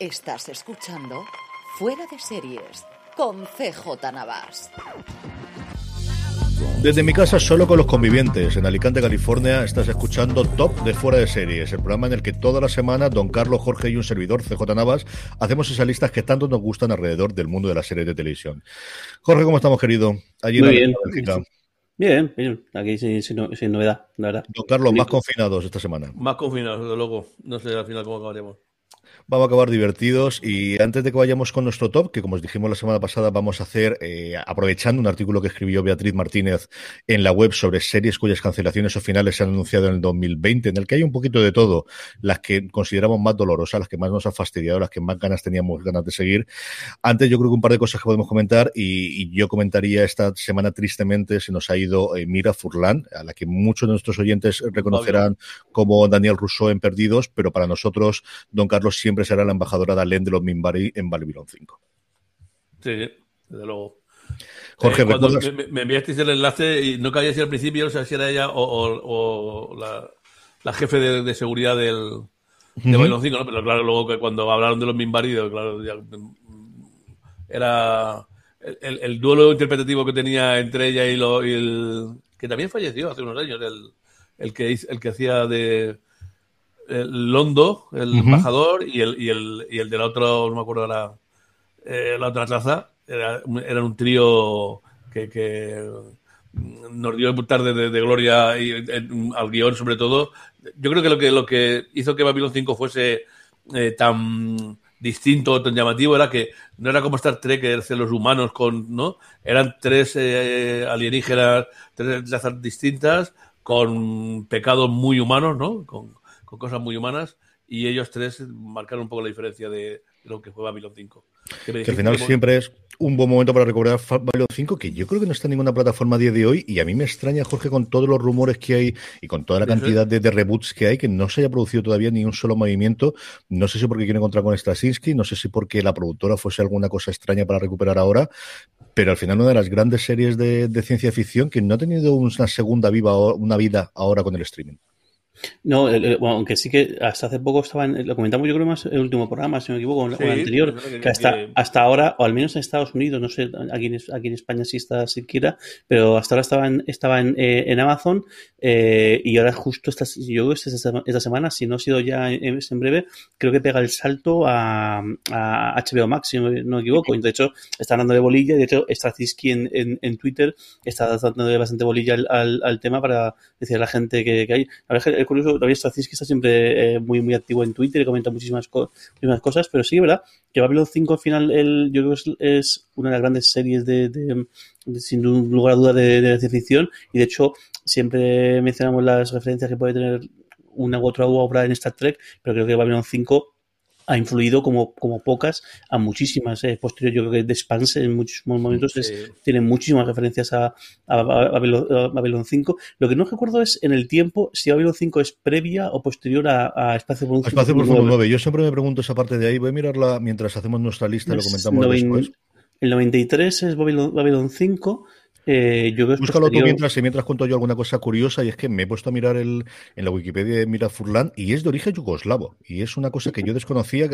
Estás escuchando Fuera de Series con CJ Navas. Desde mi casa, solo con los convivientes, en Alicante, California, estás escuchando Top de Fuera de Series, el programa en el que toda la semana Don Carlos, Jorge y un servidor, CJ Navas, hacemos esas listas que tanto nos gustan alrededor del mundo de las series de televisión. Jorge, ¿cómo estamos, querido? Allí Muy bien. Bien, bien, aquí sin, sin, novedad, la verdad. Don Carlos, más confinados esta semana. Más confinados, desde luego. No sé al final cómo acabaremos vamos a acabar divertidos. Y antes de que vayamos con nuestro top, que como os dijimos la semana pasada, vamos a hacer, eh, aprovechando un artículo que escribió Beatriz Martínez en la web sobre series cuyas cancelaciones o finales se han anunciado en el 2020, en el que hay un poquito de todo, las que consideramos más dolorosas, las que más nos han fastidiado, las que más ganas teníamos ganas de seguir. Antes yo creo que un par de cosas que podemos comentar y, yo comentaría esta semana tristemente se nos ha ido eh, Mira Furlan, a la que muchos de nuestros oyentes reconocerán como Daniel Rousseau en Perdidos, pero para nosotros, don Carlos siempre será la embajadora de Alain de los Minbari en Babylon 5. Sí, desde luego. Jorge, eh, cuando me, enviasteis el enlace y no cabía si al principio, o sea, si era ella o, la, jefe de, seguridad del, de Babylon 5, ¿no? Pero claro, luego que cuando hablaron de los Minbari, claro, era el, duelo interpretativo que tenía entre ella y, lo, el que también falleció hace unos años, el, el que el que hacía de el Londo, el embajador, y el, y, el, y el del otro, no me acuerdo ahora, eh, la otra traza, era, eran un trío que, que nos dio tarde de, de, gloria y, al guion sobre todo. Yo creo que lo que, lo que hizo que Babylon 5 fuese eh, tan distinto, tan llamativo, era que no era como Star Trek, que los humanos con, ¿no? Eran tres eh, alienígenas, tres razas distintas, con pecados muy humanos, ¿no? Con, con cosas muy humanas y ellos tres marcaron un poco la diferencia de, lo que fue Babylon 5. Que, al final siempre es un buen momento para recordar Babylon 5, que yo creo que no está en ninguna plataforma a día de hoy, y a mí me extraña, Jorge, con todos los rumores que hay y con toda la cantidad de, reboots que hay, que no se haya producido todavía ni un solo movimiento. No sé si porque quieren encontrar con Straczynski, no sé si porque la productora fuese alguna cosa extraña para recuperar ahora, pero al final una de las grandes series de, de ciencia ficción que no ha tenido una segunda viva, una vida ahora con el streaming. No, aunque sí que hasta hace poco estaban, lo comentamos yo creo más en el último programa, si no me equivoco, o el anterior, que, hasta, hasta ahora, o al menos en Estados Unidos, no sé, aquí en, aquí en España sí está siquiera, pero hasta ahora estaban, estaban eh, en Amazon eh, y ahora justo esta, yo creo que esta, semana, si no ha sido ya en, breve, creo que pega el salto a, a HBO Max, si no, me equivoco. De hecho, está dando de bolilla, de hecho, Straczynski en, en, en Twitter está dando bastante bolilla al, al, tema para decir a la gente que, que hay. La verdad es que curioso, David Straczynski está siempre eh, muy, muy activo en Twitter y comenta muchísimas, cosas, pero sí, ¿verdad? Que Babylon 5 al final el, yo creo que es, una de las grandes series de, sin lugar a duda de, de ciencia y de hecho siempre mencionamos las referencias que puede tener una u otra obra en Star Trek, pero creo que Babylon 5 ha influido como, como pocas a muchísimas. Eh, posterior, yo creo que The Expanse en muchísimos momentos tiene muchísimas referencias a, a, Babylon, 5. Lo que no recuerdo es en el tiempo si Babylon 5 es previa o posterior a, Espacio Profundo Espacio Profundo 9. Yo siempre me pregunto esa parte de ahí. Voy a mirarla mientras hacemos nuestra lista y lo comentamos después. El 93 es Babylon, Babylon 5. Eh, yo Búscalo tú mientras, mientras cuento yo alguna cosa curiosa y es que me he puesto a mirar el, en la Wikipedia de Mira Furlan y es de origen yugoslavo y es una cosa que yo desconocía.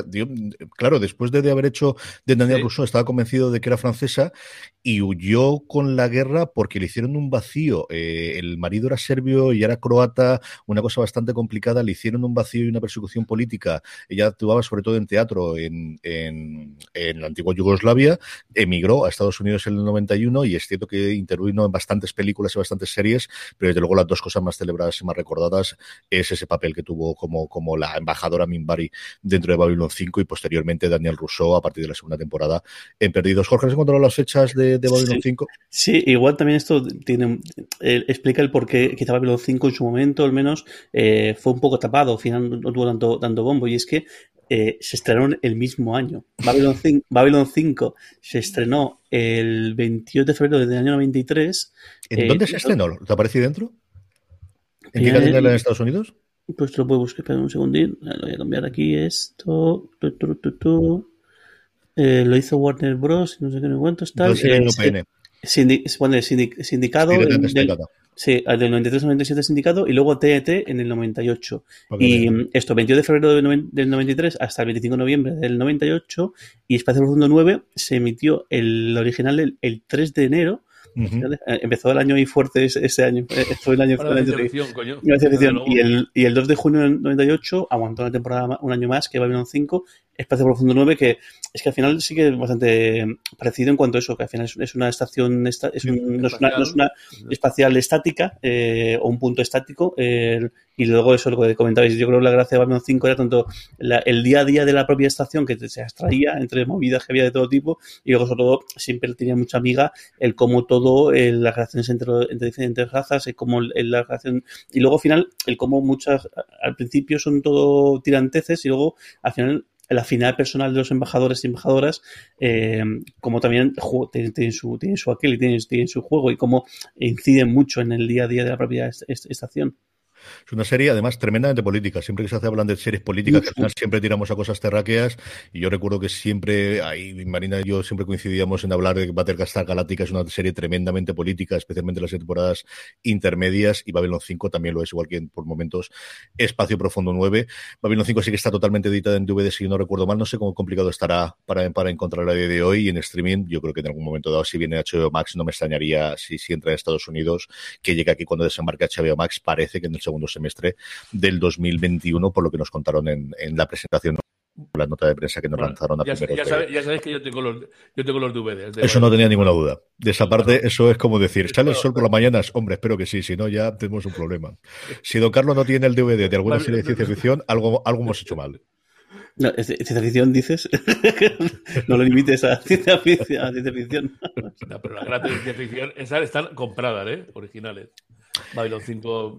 claro, después de, haber hecho de Daniel Rousseau estaba convencido de que era francesa y huyó con la guerra porque le hicieron un vacío. Eh, el marido era serbio y era croata, una cosa bastante complicada. Le hicieron un vacío y una persecución política. Ella actuaba sobre todo en teatro en, en, en la antigua Yugoslavia, emigró a Estados Unidos en el 91 y es cierto que intervino en bastantes películas y bastantes series, pero desde luego las dos cosas más celebradas y más recordadas es ese papel que tuvo como, como la embajadora Minbari dentro de Babylon 5 y posteriormente Daniel Rousseau a partir de la segunda temporada en Perdidos. Jorge, ¿has encontrado las fechas de, Babylon 5? Sí, igual también esto tiene eh, explica el por qué quizá Babylon 5 en su momento al menos eh, fue un poco tapado, al final no tuvo tanto, tanto bombo y es que eh, se estrenaron el mismo año. Babylon 5, Babylon 5, se estrenó el 28 de febrero del año 93. ¿En eh, dónde se estrenó? ¿Te aparece dentro? ¿En qué cadena en Estados Unidos? Pues lo puedo buscar, espera un segundín. Lo voy a cambiar aquí esto. Eh, lo hizo Warner Bros. No sé qué me cuento. Está. Eh, sindicado. Sí, del 93 al 97 sindicado y luego TET e en el 98. y esto, 22 de febrero del 93 hasta el 25 de noviembre del 98 y Espacio Profundo 9 se emitió el original el 3 de enero eh, empezó el año ahí fuerte ese, año. Eh, fue el año, coño. Y el, y el 2 de junio del 98 aguantó una temporada un año más que Babylon 5, Espacio Profundo 9, que es que al final sí que es bastante parecido en cuanto a eso, que al final es, una estación, es no, es una, no, es una, espacial estática eh, o un punto estático. y luego eso, lo que comentabais, yo creo que la gracia de Babylon 5 era tanto el día a día de la propia estación que se extraía entre movidas que había de todo tipo y luego sobre todo siempre tenía mucha amiga el cómo todo las relaciones entre, entre diferentes razas, el cómo la relación, y luego al final, el cómo muchas, al principio son todo tiranteces y luego al final la afinidad personal de los embajadores y embajadoras, eh, como también tienen, su, tienen su aquel y tienen, tienen, su juego y cómo inciden mucho en el día a día de la propia estación. Es una serie, además, tremendamente política. Siempre que se hace hablan de series políticas, al final siempre tiramos a cosas terráqueas. Y yo recuerdo que siempre, ahí Marina y yo siempre coincidíamos en hablar de que Battlestar Galáctica es una serie tremendamente política, especialmente las temporadas intermedias. Y Babylon 5 también lo es, igual que por momentos Espacio Profundo 9. Babylon 5 sí que está totalmente editada en DVD, si no recuerdo mal. No sé cómo complicado estará para, para encontrarla a día de hoy. Y en streaming, yo creo que en algún momento dado, si viene HBO Max, no me extrañaría si, si entra en Estados Unidos, que llega aquí cuando desembarca HBO Max. Parece que en el segundo segundo semestre del 2021, por lo que nos contaron en, en la presentación la nota de prensa que nos lanzaron a ya, ya, sabéis que yo tengo los, yo tengo los DVDs. eso no tenía ninguna duda. De esa parte, eso es como decir, ¿sale el sol por las mañanas? Hombre, espero que sí, si no, ya tenemos un problema. Si Don Carlos no tiene el DVD de alguna serie de ciencia ficción, algo, algo hemos hecho mal. No, ciencia ficción dices. no lo limites a ciencia ficción. A ciencia ficción. no, pero las grandes ciencia ficción esas están compradas, ¿eh? Originales. Babylon 5,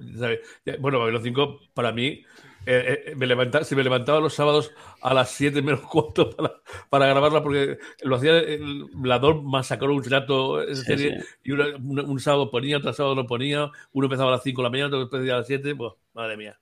bueno, Babylon 5 para mí, eh, eh, me levanta, si me levantaba los sábados a las 7 menos cuarto para, para, grabarla, porque lo hacía el Blador masacró un rato esa serie, y un, sábado ponía, otro sábado no ponía, uno empezaba a las 5 de la mañana, otro empezaba a las 7, pues madre mía.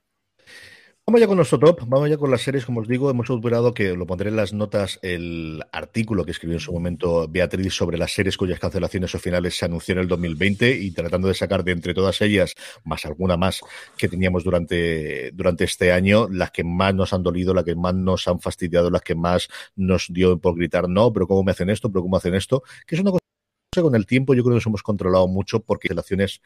Vamos ya con nuestro top, vamos ya con las series, como os digo, hemos superado que lo pondré en las notas el artículo que escribió en su momento Beatriz sobre las series cuyas cancelaciones o finales se anunció en el 2020 y tratando de sacar de entre todas ellas, más alguna más que teníamos durante, durante este año, las que más nos han dolido, las que más nos han fastidiado, las que más nos dio por gritar no, pero cómo me hacen esto, pero cómo hacen esto, que es una cosa que con el tiempo yo creo que nos hemos controlado mucho porque cancelaciones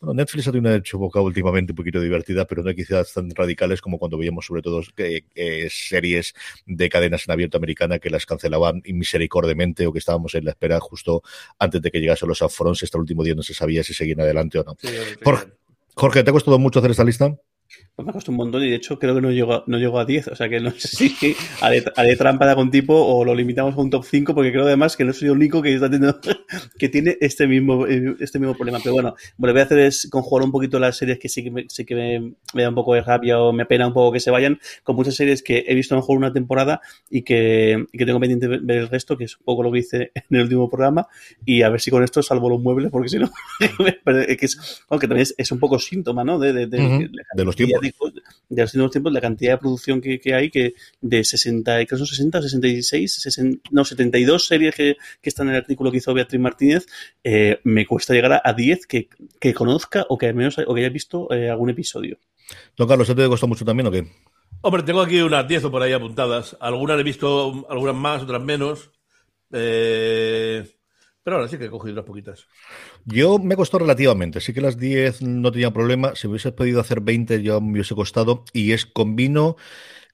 bueno, Netflix ha tenido una época últimamente un poquito divertida, pero no quizás tan radicales como cuando veíamos sobre todo eh, eh, series de cadenas en abierto americana que las cancelaban misericordiamente o que estábamos en la espera justo antes de que llegasen los upfronts. Hasta el último día no se sabía si seguían adelante o no. Jorge, Jorge, ¿te ha costado mucho hacer esta lista? Pues me ha costado un montón y de hecho creo que no llegó, no llegó a 10. O sea que no sé si haré, trampa de algún tipo o lo limitamos a un top 5 porque creo además que no soy el único que está teniendo, que tiene este mismo, este mismo problema. Pero bueno, lo que voy a hacer es conjugar un poquito las series que sí que me, sí que me, da un poco de rabia o me apena un poco que se vayan con muchas series que he visto a lo mejor una temporada y que, que tengo pendiente ver el resto, que es un poco lo que hice en el último programa y a ver si con esto salvo los muebles porque si no, que, es, también es, un poco síntoma, ¿no? De, de, de los tiempos. De, los últimos tiempos, la cantidad de producción que, hay, que de 60, creo que son 60 66, no, 72 series que, que, están en el artículo que hizo Beatriz Martínez, eh, me cuesta llegar a, 10 que, que, conozca o que al menos o que haya visto eh, algún episodio. Don Carlos, ¿te costó mucho también o qué? Hombre, tengo aquí unas 10 o por ahí apuntadas. Algunas he visto, algunas más, otras menos. Eh, pero ahora sí que he cogido unas poquitas. Yo me costó relativamente. Sí que las 10 no tenía problema. Si hubiese podido hacer 20 ya me hubiese costado. Y es combino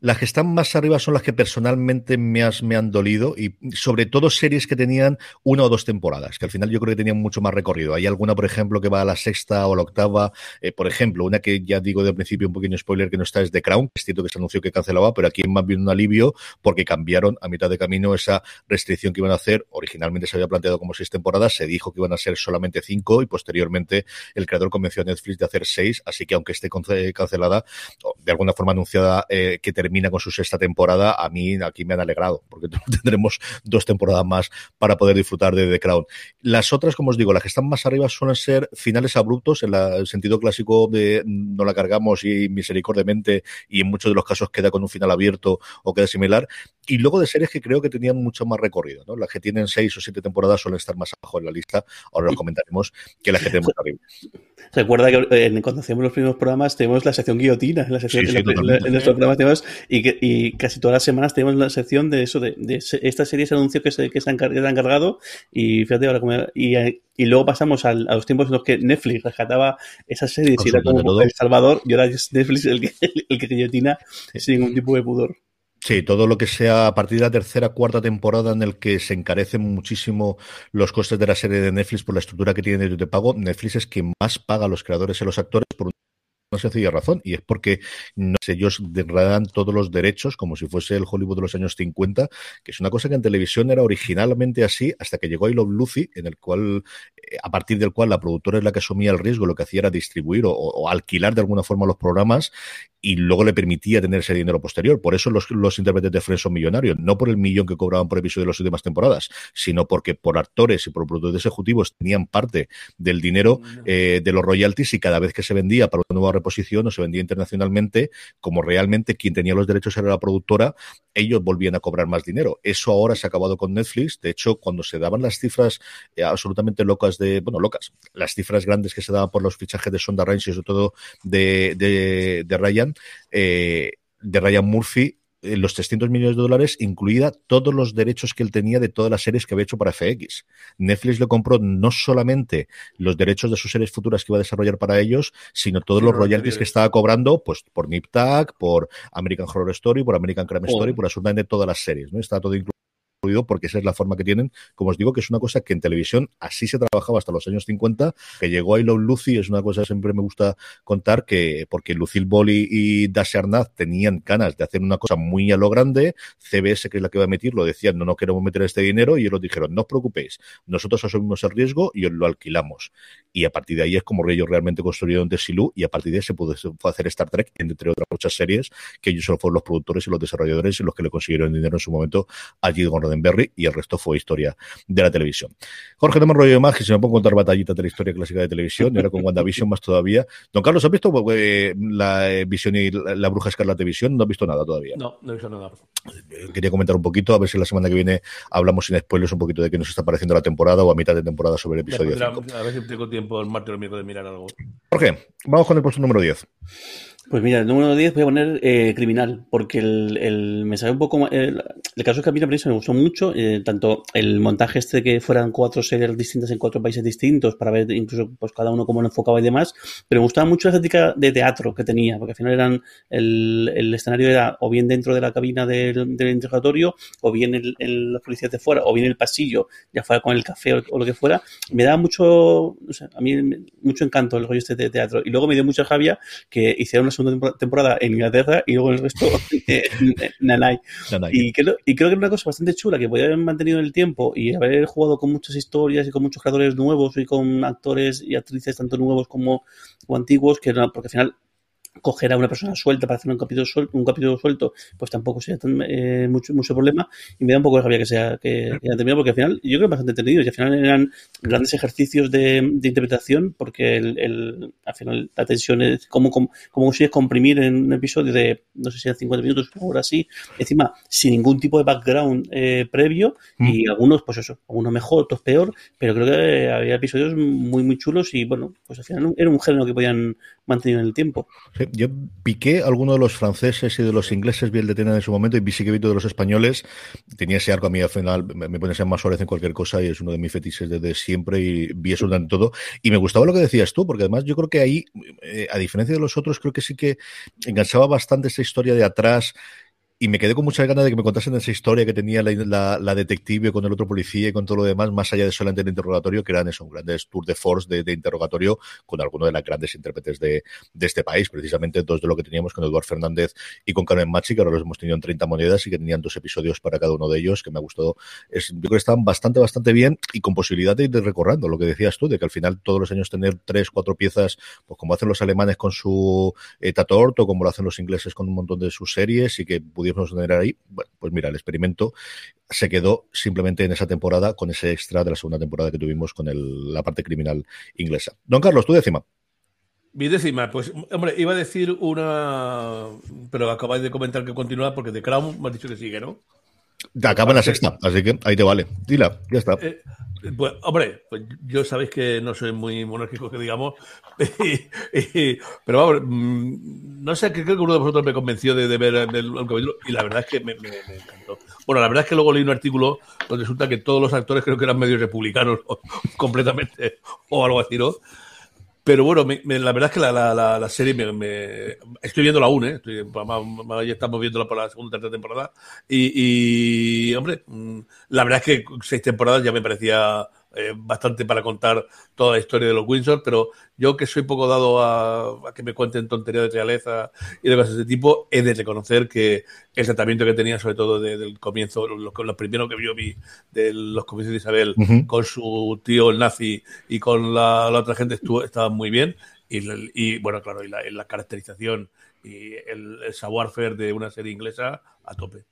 las que están más arriba son las que personalmente me, han dolido y sobre todo series que tenían una o dos temporadas, que al final yo creo que tenían mucho más recorrido. Hay alguna, por ejemplo, que va a la sexta o la octava. Eh, por ejemplo, una que ya digo de principio un pequeño spoiler que no está es The Crown, es cierto que se anunció que cancelaba, pero aquí más bien un alivio porque cambiaron a mitad de camino esa restricción que iban a hacer. Originalmente se había planteado como seis temporadas, se dijo que iban a ser solamente cinco y posteriormente el creador convenció a Netflix de hacer seis, así que aunque esté cancelada, de alguna forma anunciada eh, que termina con su sexta temporada, a mí aquí me han alegrado, porque tendremos dos temporadas más para poder disfrutar de The Crown. Las otras, como os digo, las que están más arriba suelen ser finales abruptos, en el sentido clásico de no la cargamos y misericordiamente, y en muchos de los casos queda con un final abierto o queda similar. Y luego de series que creo que tenían mucho más recorrido, ¿no? Las que tienen seis o siete temporadas suelen estar más abajo en la lista, ahora los comentaremos, que las que tenemos arriba. Recuerda que eh, cuando hacíamos los primeros programas tenemos la sección guillotina, la sección, en, nuestros programas tenemos, y, casi todas las semanas tenemos la sección de eso, de, de esta serie, ese anuncio que se, que se han, cargado, y fíjate ahora, como, y, y, luego pasamos a los tiempos en los que Netflix rescataba esas series y era como El Salvador, y ahora es Netflix el que, el que guillotina sin ningún tipo de pudor. Sí, todo lo que sea a partir de la tercera, cuarta temporada en el que se encarecen muchísimo los costes de la serie de Netflix por la estructura que tiene de pago, Netflix es quien más paga a los creadores y los actores por una sencilla razón, y es porque ellos degradan todos los derechos como si fuese el Hollywood de los años 50, que es una cosa que en televisión era originalmente así, hasta que llegó I Love Lucy, en el cual, eh, a partir del cual la productora es la que asumía el riesgo, lo que hacía era distribuir o, alquilar de alguna forma los programas, y luego le permitía tener ese dinero posterior. Por eso los, los intérpretes de Friends son millonarios, no por el millón que cobraban por episodio de las últimas temporadas, sino porque por actores y por productores ejecutivos tenían parte del dinero eh, de los royalties y cada vez que se vendía para una nueva reposición o se vendía internacionalmente, como realmente quien tenía los derechos era la productora, ellos volvían a cobrar más dinero. Eso ahora se ha acabado con Netflix. De hecho, cuando se daban las cifras eh, absolutamente locas de, bueno, locas, las cifras grandes que se daban por los fichajes de Sonda Rhimes y sobre todo de, de, de Ryan, eh, de Ryan Murphy eh, los 300 millones de dólares, incluida todos los derechos que él tenía de todas las series que había hecho para FX. Netflix le compró no solamente los derechos de sus series futuras que iba a desarrollar para ellos, sino todos los royalties que estaba cobrando pues por Nip Tag, por American Horror Story, por American Crime Story, por absolutamente todas las series. ¿no? Está todo incluido porque esa es la forma que tienen. Como os digo, que es una cosa que en televisión así se trabajaba hasta los años 50, que llegó a Love Lucy, es una cosa que siempre me gusta contar, que porque Lucille Ball y, y Arnaz tenían ganas de hacer una cosa muy a lo grande, CBS, que es la que va a emitir, lo decían, no, no queremos meter este dinero, y ellos dijeron, no os preocupéis, nosotros asumimos el riesgo y lo alquilamos. Y a partir de ahí es como ellos realmente construyeron Desilu, y a partir de ahí se pudo hacer Star Trek, entre otras muchas series, que ellos solo fueron los productores y los desarrolladores y los que le consiguieron dinero en su momento allí con Berry y el resto fue historia de la televisión. Jorge, no me rollo más, que se me pongo a contar batallitas de la historia clásica de televisión y ahora con WandaVision más todavía. Don Carlos, ¿has visto eh, la eh, visión y la, bruja escarlata visión? No has visto nada todavía. No, no he visto nada. Eh, quería comentar un poquito, a ver si la semana que viene hablamos sin spoilers un poquito de qué nos está pareciendo la temporada o a mitad de temporada sobre el episodio. a ver si tengo tiempo el martes o el miércoles de mirar algo. Jorge, vamos con el puesto número 10. Pues mira, el número 10 voy a poner eh, criminal, porque el, el, me sabe un poco. El, el caso de Camila Prince me gustó mucho, eh, tanto el montaje este que fueran cuatro series distintas en cuatro países distintos, para ver incluso pues cada uno cómo lo enfocaba y demás, pero me gustaba mucho la estética de teatro que tenía, porque al final eran el, el escenario era o bien dentro de la cabina del, del interrogatorio, o bien el, los policías de fuera, o bien el pasillo, ya fuera con el café o, lo que fuera. Me daba mucho, a mí mucho encanto el rollo este de teatro. Y luego me dio mucha javia que hicieron segunda temporada en Inglaterra y luego el resto en, Nanai. Y, creo, y creo que es una cosa bastante chula que podría haber mantenido en el tiempo y haber jugado con muchas historias y con muchos creadores nuevos y con actores y actrices tanto nuevos como o antiguos, que porque al final coger a una persona suelta para hacer un capítulo suelto, un capítulo suelto pues tampoco sería tan, eh, mucho, mucho problema. Y me da un poco de rabia que sea que, que terminado porque al final yo creo que bastante entendido. Y al final eran grandes ejercicios de, de interpretación porque el, el, al final la tensión es como, como, como consigues comprimir en un episodio de no sé si eran 50 minutos una hora así. Encima sin ningún tipo de background eh, previo. Mm. y algunos pues eso algunos mejor otros peor. Pero creo que había episodios muy muy chulos y bueno pues al final era un género que podían mantener en el tiempo sí yo piqué alguno de los franceses y de los ingleses, vi el de Tena en su momento, y vi sí que vi de los españoles. Tenía ese arco a mí al final, me, me pone más suárez en cualquier cosa y es uno de mis fetiches desde siempre y vi eso durante todo. Y me gustaba lo que decías tú, porque además yo creo que ahí, eh, a diferencia de los otros, creo que sí que enganchaba bastante esa historia de atrás y me quedé con muchas ganas de que me contasen esa historia que tenía la, la, la, detective con el otro policía y con todo lo demás, más allá de solamente el interrogatorio, que eran eso, un grandes tour de force de, de interrogatorio con alguno de las grandes intérpretes de, de, este país, precisamente dos de lo que teníamos con Eduardo Fernández y con Carmen Machi, que ahora los hemos tenido en 30 monedas y que tenían dos episodios para cada uno de ellos, que me ha gustado. Es, yo creo que estaban bastante, bastante bien y con posibilidad de ir recorriendo, lo que decías tú, de que al final todos los años tener tres, cuatro piezas, pues como hacen los alemanes con su eh, Tatort o como lo hacen los ingleses con un montón de sus series y que pudiésemos tener ahí, bueno, pues mira, el experimento se quedó simplemente en esa temporada con ese extra de la segunda temporada que tuvimos con la parte criminal inglesa. Don Carlos, tu décima. Mi décima, pues, hombre, iba a decir una, pero acabáis de comentar que continúa porque The Crown me has dicho que sigue, ¿no? Acaba en la sexta, así que ahí te vale. Dila, ya está. Eh, pues, hombre, pues yo sabéis que no soy muy monárquico, que digamos, pero vamos, no sé, creo que uno de vosotros me convenció de, ver el, capítulo y la verdad es que me, me, encantó. Bueno, la verdad es que luego leí un artículo donde resulta que todos los actores creo que eran medios republicanos completamente o algo así, ¿no? Pero bueno, me, me, la verdad es que la, la, la, serie me, Estoy viendo la 1, ¿eh? Estoy, ya estamos viéndola por la segunda tercera temporada. Y, y, hombre, mm, la verdad es que seis temporadas ya me parecía eh, bastante para contar toda la historia de los Windsor, pero yo que soy poco dado a, a que me cuenten tonterías de realeza y de cosas de ese tipo, he de reconocer que el tratamiento que tenía, sobre todo desde el comienzo, lo, lo, primero que yo vi de los comienzos de Isabel uh -huh. con su tío el nazi y con la, la otra gente estuvo, estaba muy bien. Y, y, bueno, claro, y la, la caracterización y el, el savoir-faire de una serie inglesa a tope.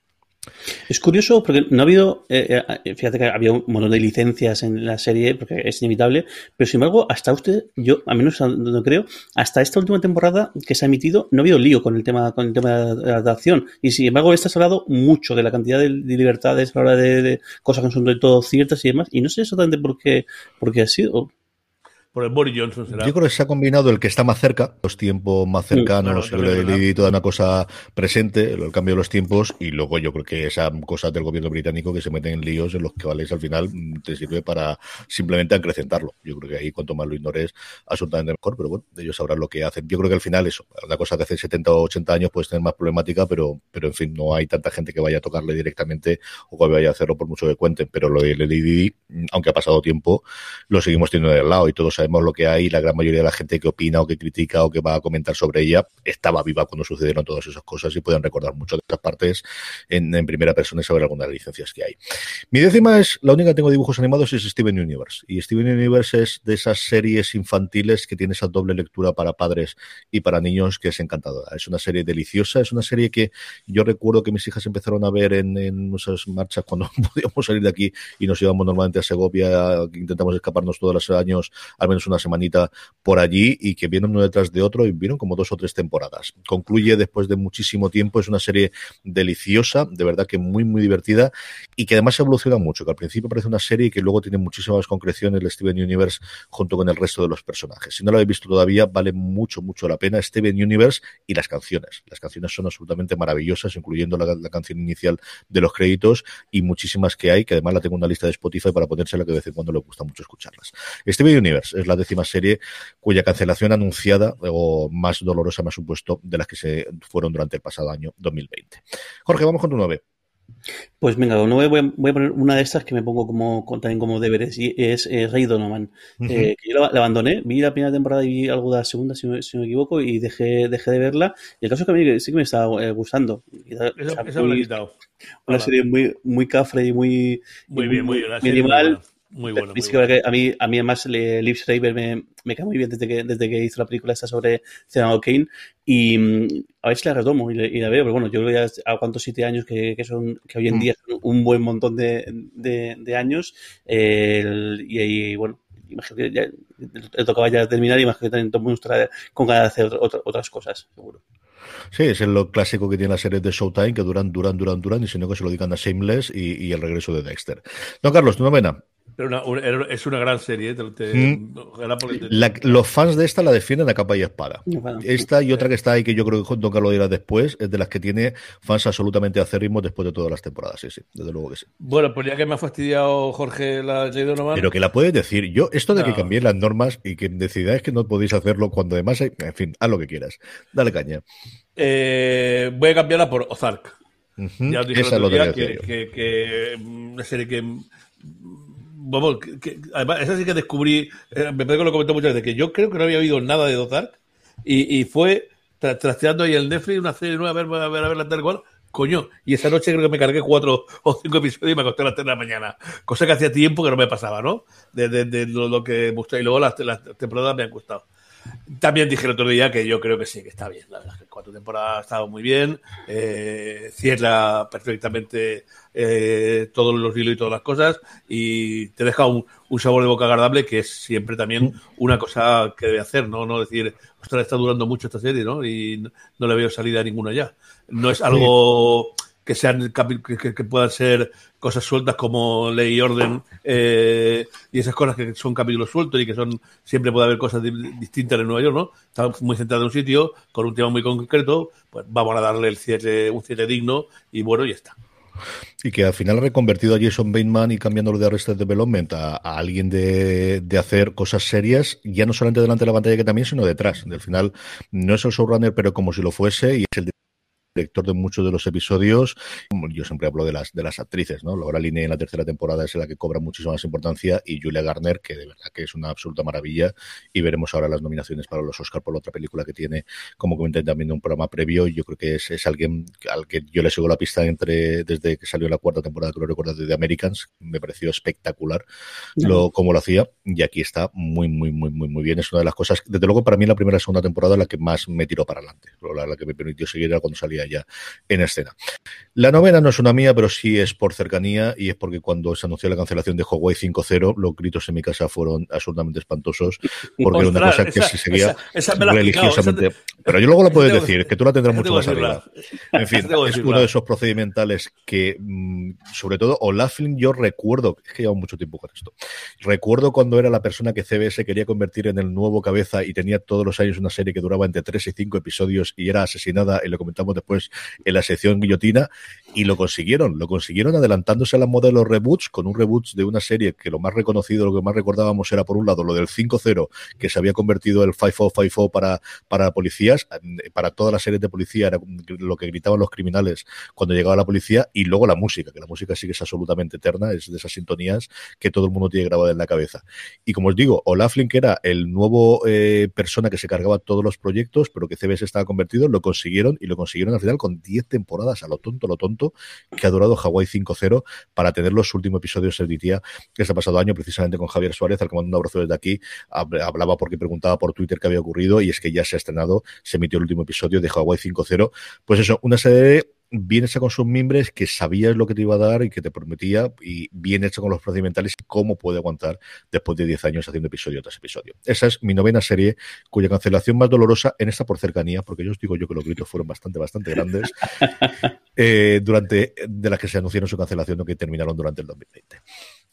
Es curioso porque no ha habido, eh, eh, fíjate que había un montón de licencias en la serie porque es inevitable, pero sin embargo, hasta usted, yo al menos no creo, hasta esta última temporada que se ha emitido, no ha habido lío con el tema, con el tema de la adaptación. Y sin embargo, esta ha hablado mucho de la cantidad de, de libertades a la hora de, cosas que son de todo ciertas y demás. Y no sé exactamente por qué, por qué ha sido por el Boris Johnson será. Yo creo que se ha combinado el que está más cerca, los tiempos más cercanos, sí, claro, y toda una cosa presente, el cambio de los tiempos, y luego yo creo que esa cosa del gobierno británico que se meten en líos en los que vales al final mm, te sirve para simplemente acrecentarlo. Yo creo que ahí cuanto más lo ignores, absolutamente mejor, pero bueno, ellos sabrán lo que hacen. Yo creo que al final eso, una cosa que hace 70 o 80 años puede tener más problemática, pero, pero en fin, no hay tanta gente que vaya a tocarle directamente o que vaya a hacerlo por mucho que cuenten, pero lo del LDD, aunque ha pasado tiempo, lo seguimos teniendo del lado y todos sabemos lo que hay, la gran mayoría de la gente que opina o que critica o que va a comentar sobre ella estaba viva cuando sucedieron todas esas cosas y pueden recordar mucho de estas partes en, en primera persona y saber algunas licencias que hay. Mi décima es, la única que tengo dibujos animados es Steven Universe. Y Steven Universe es de esas series infantiles que tiene esa doble lectura para padres y para niños que es encantadora. Es una serie deliciosa, es una serie que yo recuerdo que mis hijas empezaron a ver en, en marchas cuando podíamos salir de aquí y nos íbamos normalmente a Segovia, intentamos escaparnos todos los años, al menos una semanita por allí y que vienen uno detrás de otro y vieron como dos o tres temporadas. Concluye después de muchísimo tiempo, es una serie deliciosa, de verdad que muy, muy divertida y que además evoluciona mucho, que al principio parece una serie y que luego tiene muchísimas concreciones el Steven Universe junto con el resto de los personajes. Si no lo habéis visto todavía, vale mucho, mucho la pena Steven Universe y las canciones. Las canciones son absolutamente maravillosas, incluyendo la, canción inicial de los créditos y muchísimas que hay, que además la tengo en una lista de Spotify para ponérsela que de vez en cuando le gusta mucho escucharlas. Steven Universe es la décima serie cuya cancelación anunciada o más dolorosa me ha supuesto de las que se fueron durante el pasado año 2020. Jorge, vamos con tu 9. Pues venga, no voy a, voy a, poner una de estas que me pongo como también como deberes y es eh, Rey Donovan. Uh -huh. eh, que yo la, la, abandoné, vi la primera temporada y vi algo de la segunda, si, me, si me equivoco, y dejé, dejé de verla. Y el caso es que a mí sí que me estaba eh, gustando. Eso muy, Una Hola. serie muy, muy cafre y muy, muy bien, muy, muy minimal. Muy bueno. Muy bueno. a, mí, a mí además Liv Schreiber me, me cae muy bien desde que, desde que hizo la película esta sobre Ciudadano Kane, Y mm, a ver si la retomo y, la veo, pero bueno, yo creo ya a cuántos siete años que, son, que hoy en mm. día son un buen montón de, de, años. y, bueno, imagino que ya le tocaba ya terminar y imagino que también todo el mundo estará con ganas de hacer otras cosas, seguro. Sí, es lo clásico que tiene la serie de Showtime, que duran, duran, duran, duran, y si no que se lo digan a Shameless y, y el regreso de Dexter. Don Carlos, tu novena. Pero es una gran serie. ¿eh? Mm. los fans de esta la defienden a capa y espada. esta y otra que está ahí, que yo creo que Don Carlos dirá después, es de las que tiene fans absolutamente acérrimos después de todas las temporadas. Sí, sí, desde luego que sí. Bueno, pues ya que me ha fastidiado Jorge la ley de Pero que la puedes decir. Yo, esto de que cambien las normas y que decidáis que no podéis hacerlo cuando además hay. En fin, haz lo que quieras. Dale caña. Eh, voy a cambiarla por Ozark. Ya os dije el otro que, que, que, una serie que vamos, que, además, esa sí que descubrí, eh, me parece que lo comentó muchas veces, que yo creo que no había oído nada de Dozark y, y fue trasteando ahí el Netflix, una serie nueva, a ver, a ver, a ver la tal cual. Coño, y esa noche creo que me cargué cuatro o cinco episodios y me acosté a las tres de la mañana. Cosa que hacía tiempo que no me pasaba, ¿no? De, de, lo, que gustó. Y luego las, las temporadas me han gustado. También dije el otro día que yo creo que sí, que está bien. La verdad que cuatro temporadas ha estado muy bien. Eh, cierra perfectamente eh, todos los hilos y todas las cosas y te deja un, sabor de boca agradable que es siempre también una cosa que debe hacer, ¿no? No decir, ostras, está durando mucho esta serie, ¿no? Y no, le veo salida ninguna ya. No es algo que sean que, que, puedan ser cosas sueltas como ley y orden eh, y esas cosas que son capítulos sueltos y que son siempre puede haber cosas distintas en Nueva York, ¿no? Está muy centrado en un sitio con un tema muy concreto, pues vamos a darle el cierre, un cierre digno y bueno, ya está. Y que al final ha reconvertido a Jason Bateman y cambiándolo de Arrested Development a, a alguien de, de, hacer cosas serias, ya no solamente delante de la pantalla que también, sino detrás. Al final no es el showrunner, pero como si lo fuese, y es el director de muchos de los episodios. Yo siempre hablo de las, de las actrices, ¿no? Laura Linney en la tercera temporada es la que cobra muchísima más importancia y Julia Garner, que de verdad que es una absoluta maravilla. Y veremos ahora las nominaciones para los Oscar por la otra película que tiene, como comenté también en un programa previo. Yo creo que es, es alguien al que yo le sigo la pista entre desde que salió la cuarta temporada, creo recordar, de The Americans. Me pareció espectacular lo, como lo hacía. Y aquí está muy, muy, muy, muy, muy bien. Es una de las cosas, desde luego, para mí la primera y segunda temporada la que más me tiró para adelante. La, la que me permitió seguir era cuando salía ya en escena. La novena no es una mía, pero sí es por cercanía y es porque cuando se anunció la cancelación de Huawei 5.0 los gritos en mi casa fueron absolutamente espantosos porque era una cosa que se seguía religiosamente. Pero yo luego lo puedo decir, que tú la tendrás mucho más arriba. En fin, es uno de esos procedimentales que, mm, sobre todo, Olaflin, yo recuerdo, es que llevo mucho tiempo con esto, recuerdo cuando era la persona que CBS quería convertir en el nuevo cabeza y tenía todos los años una serie que duraba entre 3 y 5 episodios y era asesinada, y lo comentamos después en la sección guillotina, y lo consiguieron, lo consiguieron adelantándose a la moda de los reboots, con un reboot de una serie que lo más reconocido, lo que más recordábamos era por un lado lo del 5-0, que se había convertido el 5-4-5-4 para, para policías, para todas las series de policía era lo que gritaban los criminales cuando llegaba la policía, y luego la música, que la música sí que es absolutamente eterna, es de esas sintonías que todo el mundo tiene grabada en la cabeza. Y como os digo, Olaf Link era el nuevo eh, persona que se cargaba todos los proyectos, pero que CBS estaba convertido, lo consiguieron y lo consiguieron al final con 10 temporadas a lo tonto, lo tonto, que ha durado Hawaii 5-0 para tener los últimos episodios el día que este pasado año, precisamente con Javier Suárez, al que mando un abrazo desde aquí, hablaba porque preguntaba por Twitter qué había ocurrido y es que ya se ha estrenado, se emitió el último episodio de Hawaii 5-0. Pues eso, una serie bien hecha con sus mimbres, que sabías lo que te iba a dar y que te prometía, y bien hecha con los procedimentales, cómo puede aguantar después de 10 años haciendo episodio tras episodio. Esa es mi novena serie, cuya cancelación más dolorosa, en esta por cercanía, porque yo os digo yo que los gritos fueron bastante, bastante grandes, eh, durante, de las que se anunciaron su cancelación, que terminaron durante el 2020.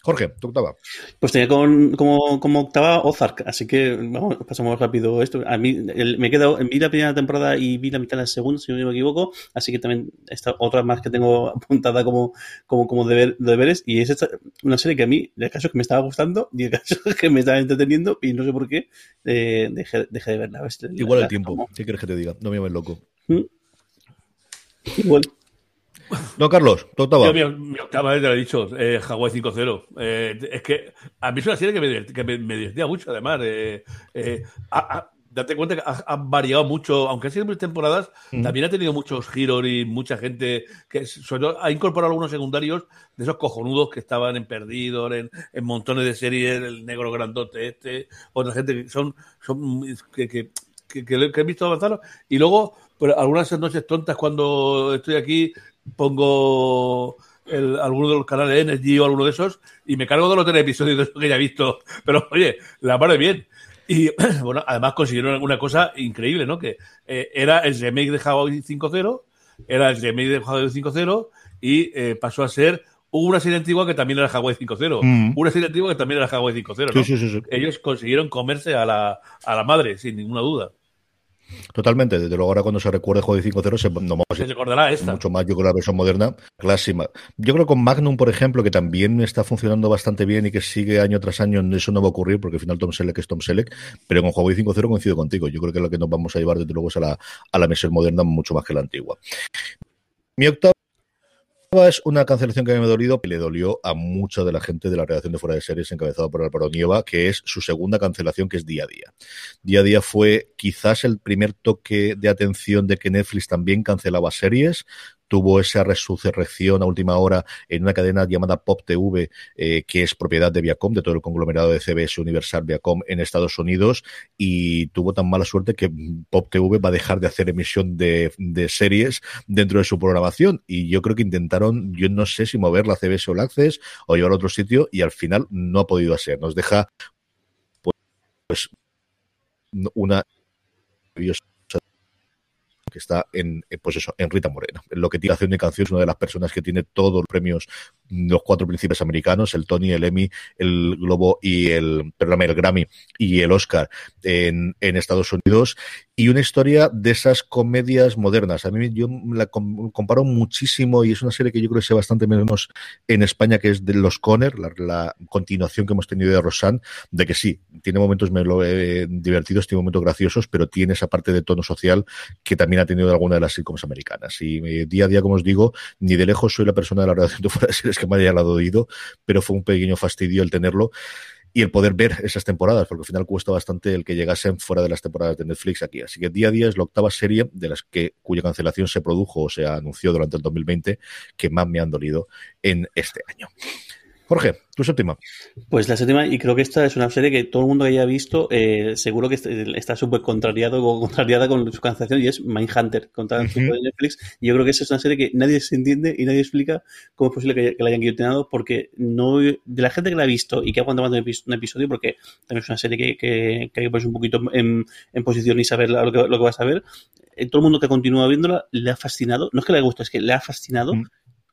Jorge, tu octava. Pues tenía como, como octava Ozark, así que vamos, pasamos rápido esto. A mí me he quedado, vi la primera temporada y vi la mitad de la segunda, si no me equivoco, así que también esta otra más que tengo apuntada como, como, como deber, deberes, y es una serie que a mí, de caso que me estaba gustando, y de caso que me estaba entreteniendo, y no sé por qué, eh, dejé, de verla. Igual el tiempo, ¿qué quieres que te diga? No me llames loco. ¿Mm? Igual. No, Carlos, tu octava. mi, octava te lo he dicho, eh, Hawaii 5-0. Eh, es que a mí es una serie que me, que me, divertía mucho, además. Eh, eh date cuenta que ha, variado mucho, aunque ha sido muchas temporadas, también ha tenido muchos giros y mucha gente que sobre ha incorporado algunos secundarios de esos cojonudos que estaban en Perdido, en, en montones de series, el negro grandote este, otra gente que son, son que, que que, he visto avanzar. Y luego, pues, algunas noches tontas cuando estoy aquí, pongo el, alguno de los canales Energy o alguno de esos y me cargo de los tres episodios de eso que ya he visto. Pero oye, la mano bien. Y bueno, además consiguieron una cosa increíble, ¿no? Que eh, era el remake de Hawaii 5.0, era el remake de Hawaii 5.0 y eh, pasó a ser una serie antigua que también era Hawaii 5.0. Mm. Una serie antigua que también era Hawaii 5.0. ¿no? Sí, sí, sí, Ellos consiguieron comerse a la, a la madre, sin ninguna duda. Totalmente, desde luego ahora cuando se recuerde Hawaii 5.0 se, no, se recordará esta. Mucho más, yo creo, la versión moderna, clásica. Yo creo con Magnum, por ejemplo, que también está funcionando bastante bien y que sigue año tras año, eso no va a ocurrir porque al final Tom Selleck es Tom Selleck, pero con Hawaii 5.0 coincido contigo. Yo creo que lo que nos vamos a llevar desde luego es a la, a la versión moderna mucho más que la antigua. Mi octavo es una cancelación que me ha dolido, que le dolió a mucha de la gente de la redacción de Fuera de Series encabezada por Álvaro Nieva, que es su segunda cancelación, que es Día a Día. Día a Día fue quizás el primer toque de atención de que Netflix también cancelaba series tuvo esa resurrección a última hora en una cadena llamada Pop TV, eh, que es propiedad de Viacom, de todo el conglomerado de CBS Universal Viacom en Estados Unidos, y tuvo tan mala suerte que Pop TV va a dejar de hacer emisión de, series dentro de su programación. Y yo creo que intentaron, yo no sé si mover la CBS All Access o llevar a otro sitio, y al final no ha podido hacer. Nos deja pues una que está en, eh, pues eso, en Rita Moreno. Lo que tiene acción de canción es una de las personas que tiene todos los premios, los cuatro príncipes americanos, el Tony, el Emmy, el Globo y el, perdón, el Grammy y el Oscar en, en Estados Unidos y una historia de esas comedias modernas. A mí yo la comparo muchísimo y es una serie que yo creo que sé bastante menos en España, que es de Los Conner, la, continuación que hemos tenido de Rosanne, de que sí, tiene momentos eh, divertidos, tiene momentos graciosos, pero tiene esa parte de tono social que también ha tenido alguna de las sitcoms americanas. Y eh, día a día, como os digo, ni de lejos soy la persona de la redacción de fuera de series que me haya dado oído, pero fue un pequeño fastidio el tenerlo y el poder ver esas temporadas, porque al final cuesta bastante el que llegasen fuera de las temporadas de Netflix aquí. Así que día a día es la octava serie de las que cuya cancelación se produjo o se anunció durante el 2020 que más me han dolido en este año. Jorge, tu séptima. Pues la séptima, y creo que esta es una serie que todo el mundo que haya visto, eh, seguro que está súper contrariado o contrariada con su cancelación, y es Mindhunter, contra el de Netflix. Y yo creo que esa es una serie que nadie se entiende y nadie explica cómo es posible que, la hayan guillotinado, porque no de la gente que la ha visto y que ha aguantado un episodio, porque también es una serie que, que, que hay que ponerse un poquito en, posición y saber lo que, lo que vas a ver. Eh, todo el mundo que continúa viéndola le ha fascinado, no es que le haya gustado, es que le ha fascinado. Mm.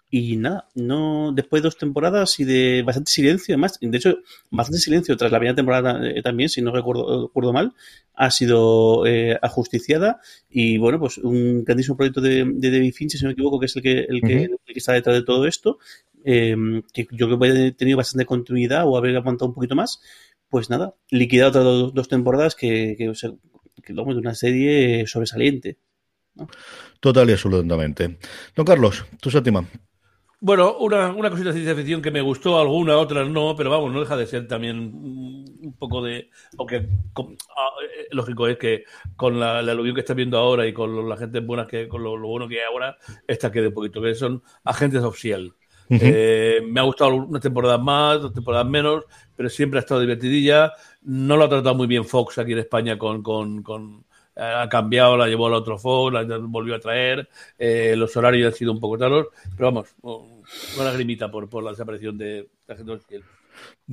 Y nada, no después de dos temporadas y de bastante silencio, además, de hecho, bastante silencio tras la primera temporada eh, también, si no recuerdo, recuerdo mal, ha sido eh, ajusticiada y bueno, pues un grandísimo proyecto de, de David Finch, si no me equivoco, que es el que, el que, el que está detrás de todo esto, em, que yo creo que ha tenido bastante continuidad o haber aguantado un poquito más, pues nada, liquidado otras dos, temporadas que, que, que, de una serie sobresaliente. Total y absolutamente. Don Carlos, tu séptima. Bueno, una, una cosita de ciencia ficción que me gustó, alguna, otras no, pero vamos, no deja de ser también un poco de. Aunque ah, eh, lógico es que con la, la aluvión que está viendo ahora y con la gente buena que, con lo, bueno que hay ahora, esta quede un poquito, que son agentes oficial. Eh, me ha gustado unas temporadas más, dos temporadas menos, pero siempre ha estado divertidilla. No lo ha tratado muy bien Fox aquí en España con, con, con ha cambiado, la llevó al otro Fox, la volvió a traer, eh, los horarios han sido un poco talos, pero vamos, una lagrimita por, por la desaparición de la gente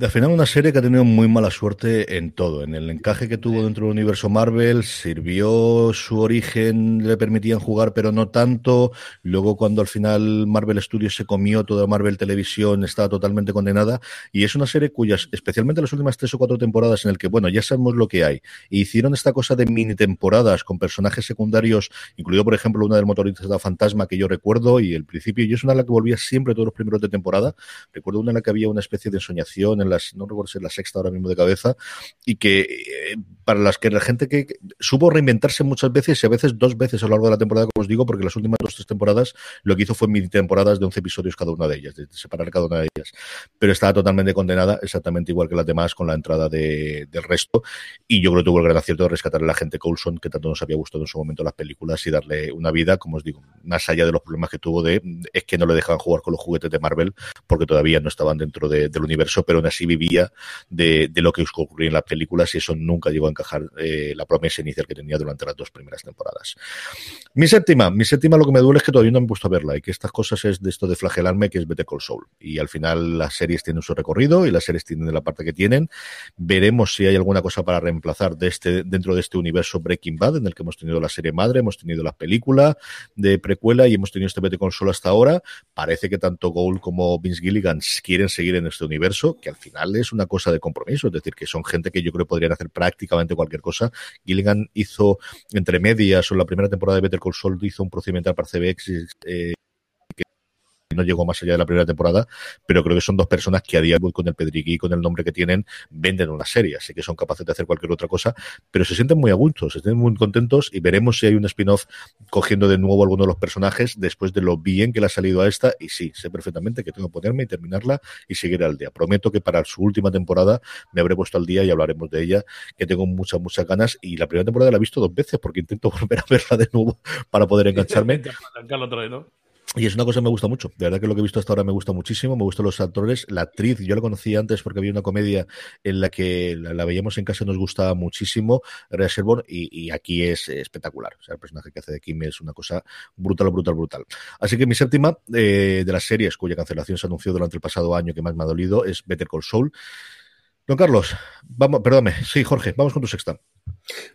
al final una serie que ha tenido muy mala suerte en todo, en el encaje que tuvo dentro del universo Marvel, sirvió su origen, le permitían jugar pero no tanto, luego cuando al final Marvel Studios se comió toda Marvel Televisión estaba totalmente condenada. Y es una serie cuyas, especialmente las últimas tres o cuatro temporadas en el que, bueno, ya sabemos lo que hay, e hicieron esta cosa de mini temporadas con personajes secundarios, incluido por ejemplo una del motorista fantasma que yo recuerdo y el principio, yo es una de la que volvía siempre todos los primeros de temporada, recuerdo una en la que había una especie de ensoñación en las, no recuerdo si es la sexta ahora mismo de cabeza, y que eh, para las que la gente que, supo reinventarse muchas veces y a veces dos veces a lo largo de la temporada, como os digo, porque las últimas dos tres temporadas lo que hizo fue mini temporadas de 11 episodios cada una de ellas, de separar cada una de ellas. Pero estaba totalmente condenada, exactamente igual que las demás, con la entrada de, del resto. Y yo creo que tuvo el gran acierto de rescatar a la gente Coulson, que tanto nos había gustado en su momento las películas y darle una vida, como os digo, más allá de los problemas que tuvo de es que no le dejaban jugar con los juguetes de Marvel porque todavía no estaban dentro del universo, pero aún así vivía de, lo que ocurría en las películas y eso nunca llegó a encajar eh, la promesa inicial que tenía durante las dos primeras temporadas. Mi séptima, mi séptima lo que me duele es que todavía no me he puesto a verla y que estas cosas es de esto de flagelarme que es Better Call Soul y al final las series tienen su recorrido y las series tienen la parte que tienen. Veremos si hay alguna cosa para reemplazar de este, dentro de este universo Breaking Bad en el que hemos tenido la serie madre, hemos tenido la película de precuela y hemos tenido este Better Call Saul hasta ahora. Parece que tanto Gould como Vince Gilligan quieren seguir en este universo, que al final es una cosa de compromiso, es decir, que son gente que yo creo podrían hacer prácticamente cualquier cosa. Gilligan hizo entre medias o en la primera temporada de Better Call Saul hizo un procedimiento para CBX eh, no llegó más allá de la primera temporada, pero creo que son dos personas que a día de hoy con el pedriquí, con el nombre que tienen, venden una serie, así que son capaces de hacer cualquier otra cosa, pero se sienten muy a gusto, se sienten muy contentos y veremos si hay un spin-off cogiendo de nuevo alguno de los personajes después de lo bien que le ha salido a esta y sí, sé perfectamente que tengo que ponerme y terminarla y seguir al día. Prometo que para su última temporada me habré puesto al día y hablaremos de ella, que tengo muchas, muchas ganas y la primera temporada la he visto dos veces porque intento volver a verla de nuevo para poder engancharme. Y es una cosa que me gusta mucho. De verdad que lo que he visto hasta ahora me gusta muchísimo. Me gustan los actores. La actriz, yo la conocí antes porque había una comedia en la que la, veíamos en casa y nos gustaba muchísimo, Rhea Sherborne, y, aquí es espectacular. O sea, el personaje que hace de Kim es una cosa brutal, brutal, brutal. Así que mi séptima eh, de las series cuya cancelación se anunció durante el pasado año que más me ha dolido es Better Call Saul. Don Carlos, vamos, perdóname. Sí, Jorge, vamos con tu sexta.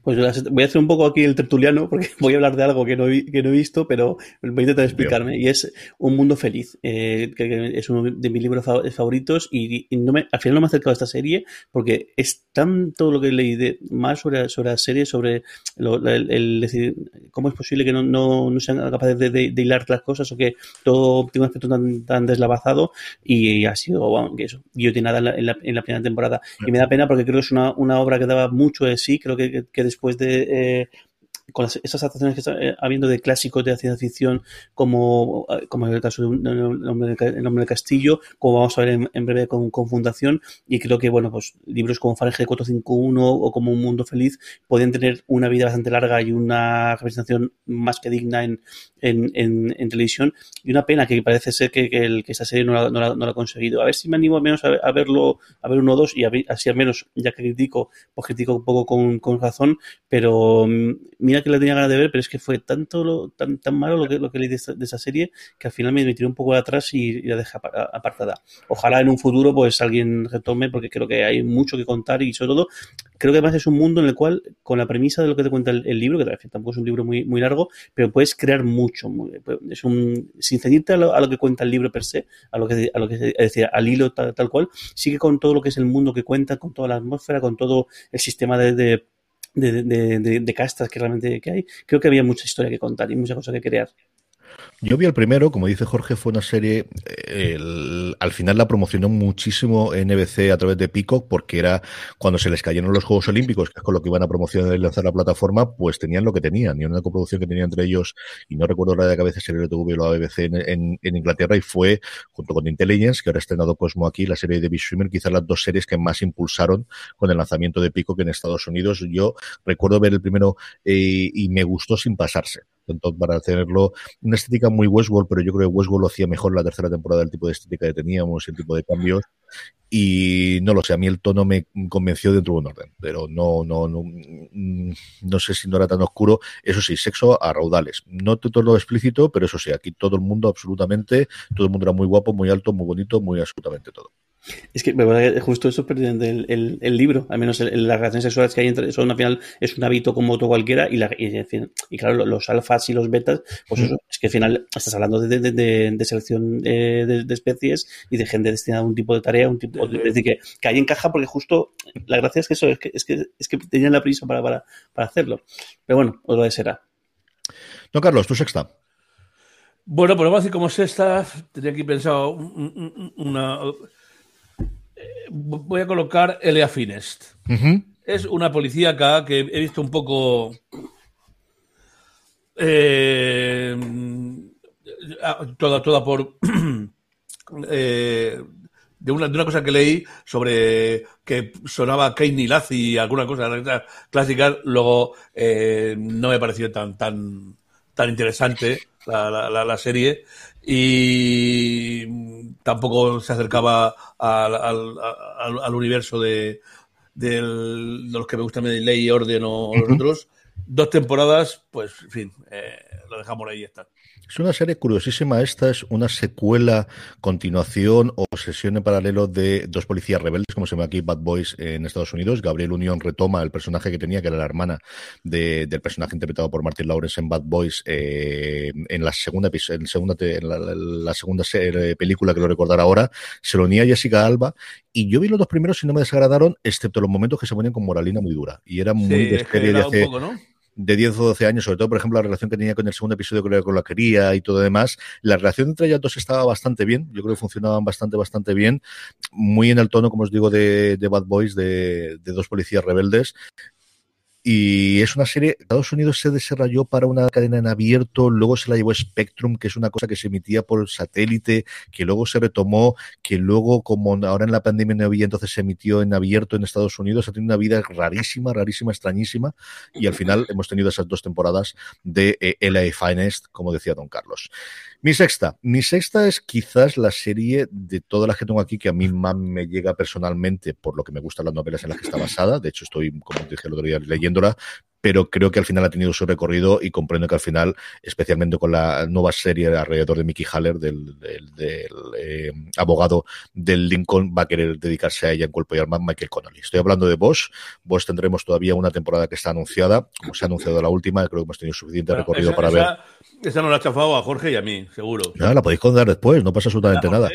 Pues voy a hacer un poco aquí el tertuliano, porque voy a hablar de algo que no, he, que no he visto, pero voy a intentar explicarme. Y es Un Mundo Feliz, eh, que es uno de mis libros favoritos. Y, no me, al final no me he acercado a esta serie, porque es tanto lo que leí de, más sobre, sobre la serie, sobre el, decir cómo es posible que no, no, sean capaces de, hilar las cosas o que todo tenga un aspecto tan, tan deslavazado. Y, ha sido, bueno, que eso, yo tiene nada en la, en la, primera temporada. Y me da pena porque creo que es una, una obra que daba mucho de sí, creo que que, después de con esas adaptaciones que está eh, habiendo de clásicos de ciencia ficción, como, eh, como en el caso de el, nombre del Castillo, como vamos a ver en, breve con, Fundación, y creo que, bueno, pues libros como Fahrenheit 451 o como Un Mundo Feliz podrían tener una vida bastante larga y una representación más que digna en, en, televisión, y una pena que parece ser que, que, el, esta serie no la, no, la, ha conseguido. A ver si me animo al menos a, verlo, a ver uno o dos, y así al menos, ya que critico, pues critico un poco con, razón, pero mm, que la tenía ganas de ver, pero es que fue tanto lo, tan, tan malo lo que, lo que leí de, esa serie que al final me, tiré un poco atrás y, la dejé apartada. Ojalá en un futuro pues alguien retome porque creo que hay mucho que contar y sobre todo creo que además es un mundo en el cual con la premisa de lo que te cuenta el, libro, que tampoco es un libro muy, muy largo, pero puedes crear mucho. es un, sin ceñirte a lo, que cuenta el libro per se, a lo que, a lo que decía, al hilo tal, cual, sigue con todo lo que es el mundo que cuenta, con toda la atmósfera, con todo el sistema de, de, de, castas que realmente que hay, creo que había mucha historia que contar y mucha cosa que crear. Yo vi el primero, como dice Jorge, fue una serie, al final la promocionó muchísimo NBC a través de Peacock, porque era cuando se les cayeron los Juegos Olímpicos, que es con lo que iban a promocionar y lanzar la plataforma, pues tenían lo que tenían, y una coproducción que tenía entre ellos, y no recuerdo la de cabeza si era TV o la BBC en, Inglaterra, y fue, junto con Intelligence, que ahora ha estrenado Cosmo aquí, la serie de David Schwimmer, quizás las dos series que más impulsaron con el lanzamiento de Peacock en Estados Unidos. Yo recuerdo ver el primero eh, y me gustó sin pasarse entonces, para tenerlo una estética muy Westworld, pero yo creo que Westworld lo hacía mejor la tercera temporada, el tipo de estética que teníamos, el tipo de cambios. Y no lo sé, a mí el tono me convenció dentro de un orden, pero no, no, no, no sé si no era tan oscuro. Eso sí, sexo a raudales. No todo lo explícito, pero eso sí, aquí todo el mundo absolutamente, todo el mundo era muy guapo, muy alto, muy bonito, muy absolutamente todo. Es que justo eso es el, el, el, libro, al menos las relaciones sexuales que hay entre son al final es un hábito como otro cualquiera y, la, y, claro, los alfas y los betas, pues eso, es que al final estás hablando de, de, selección eh, de, especies y de gente destinada a un tipo de tarea, un tipo, es decir, que, que ahí encaja porque justo la gracia es que eso, es que, es que, es que tenían la prisa para, para, para hacerlo. Pero bueno, os lo será. No, Carlos, tu sexta. Bueno, pues vamos a decir como sexta, tenía aquí pensado una voy a colocar Elia Finest. Es una policíaca que he visto un poco. Eh, toda, toda por. Eh, de, una, de una cosa que leí sobre que sonaba Kate Lazi y alguna cosa clásica, luego eh, no me pareció tan, tan, tan interesante la, la, serie y tampoco se acercaba al, al, al universo de, de los que me gustan Ley y Orden o, los otros. Dos temporadas, pues, en fin, eh, lo dejamos ahí está. Es una serie curiosísima. Esta es una secuela, continuación o sesión en paralelo de dos policías rebeldes, como se llama aquí Bad Boys en Estados Unidos. Gabriel Unión retoma el personaje que tenía, que era la hermana del personaje interpretado por Martin Lawrence en Bad Boys eh, en la segunda, en segunda, en la, segunda película que lo recordará ahora. Se lo unía Jessica Alba y yo vi los dos primeros y no me desagradaron, excepto los momentos que se ponían con moralina muy dura. Y era muy de serie de hace, de 10 o 12 años, sobre todo, por ejemplo, la relación que tenía con el segundo episodio con la quería y todo demás, la relación entre ellas dos estaba bastante bien, yo creo que funcionaban bastante, bastante bien, muy en el tono, como os digo, de, Bad Boys, de, de dos policías rebeldes, y es una serie, Estados Unidos se desarrolló para una cadena en abierto, luego se la llevó Spectrum, que es una cosa que se emitía por satélite, que luego se retomó, que luego, como ahora en la pandemia no había, entonces se emitió en abierto en Estados Unidos, ha tenido una vida rarísima, rarísima, extrañísima, y al final hemos tenido esas dos temporadas de eh, LA Finest, como decía Don Carlos. Mi sexta. Mi sexta es quizás la serie de todas las que tengo aquí que a mí más me llega personalmente por lo que me gustan las novelas en las que está basada. De hecho, estoy, como dije el otro día, leyéndola pero creo que al final ha tenido su recorrido y comprendo que al final, especialmente con la nueva serie alrededor de Mickey Haller, del, eh, abogado del Lincoln, va a querer dedicarse a ella en cuerpo y alma Michael Connolly. Estoy hablando de Bosch. Bosch tendremos todavía una temporada que está anunciada, como se ha anunciado la última, creo que hemos tenido suficiente recorrido para ver. Esa no la ha chafado a Jorge y a mí, seguro. No, la podéis contar después, no pasa absolutamente nada.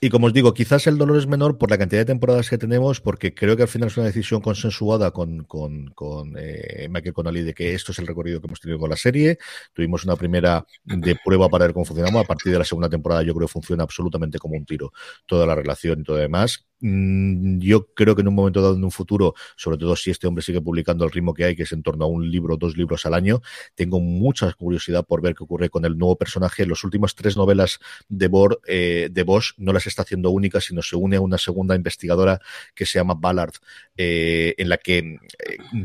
Y como os digo, quizás el dolor es menor por la cantidad de temporadas que tenemos, porque creo que al final es una decisión consensuada con, con, con eh, Michael Connolly de que esto es el recorrido que hemos tenido con la serie. Tuvimos una primera de prueba para ver cómo funcionamos. A partir de la segunda temporada yo creo que funciona absolutamente como un tiro toda la relación y todo demás. Mm, yo creo que en un momento dado, en un futuro, sobre todo si este hombre sigue publicando el ritmo que hay, que es en torno a un libro, dos libros al año, tengo mucha curiosidad por ver qué ocurre con el nuevo personaje. Los últimos tres novelas de, Bor, eh, de Bosch no las está haciendo únicas, sino se une a una segunda investigadora que se llama Ballard, eh, en la que eh,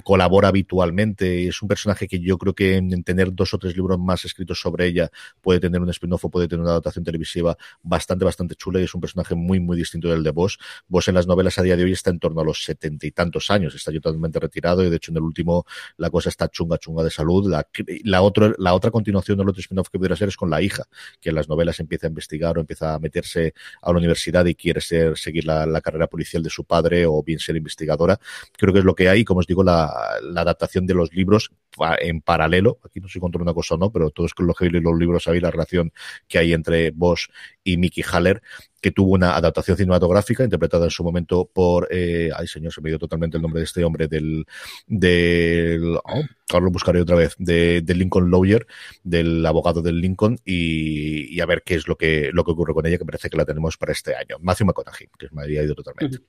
colabora habitualmente. Es un personaje que yo creo que en tener dos o tres libros más escritos sobre ella puede tener un spin-off puede tener una adaptación televisiva bastante, bastante chula y es un personaje muy, muy distinto del de Bosch. Vos en las novelas a día de hoy está en torno a los setenta y tantos años, está totalmente retirado y de hecho en el último la cosa está chunga chunga de salud. La, la, otro, la otra continuación del otro spin-off que pudiera ser es con la hija, que en las novelas empieza a investigar o empieza a meterse a la universidad y quiere ser, seguir la, carrera policial de su padre o bien ser investigadora. Creo que es lo que hay, como os digo, la, adaptación de los libros en paralelo. Aquí no sé si una cosa o no, pero todos los que los libros sabéis la relación que hay entre Bosch y Mickey Haller que tuvo una adaptación cinematográfica interpretada en su momento por, eh, ay señor, se me dio totalmente el nombre de este hombre, del, del, oh, ahora lo buscaré otra vez, de, Lincoln Lawyer, del abogado del Lincoln, y, a ver qué es lo que, lo que ocurre con ella, que parece que la tenemos para este año. Matthew McConaughey, que me había ido totalmente.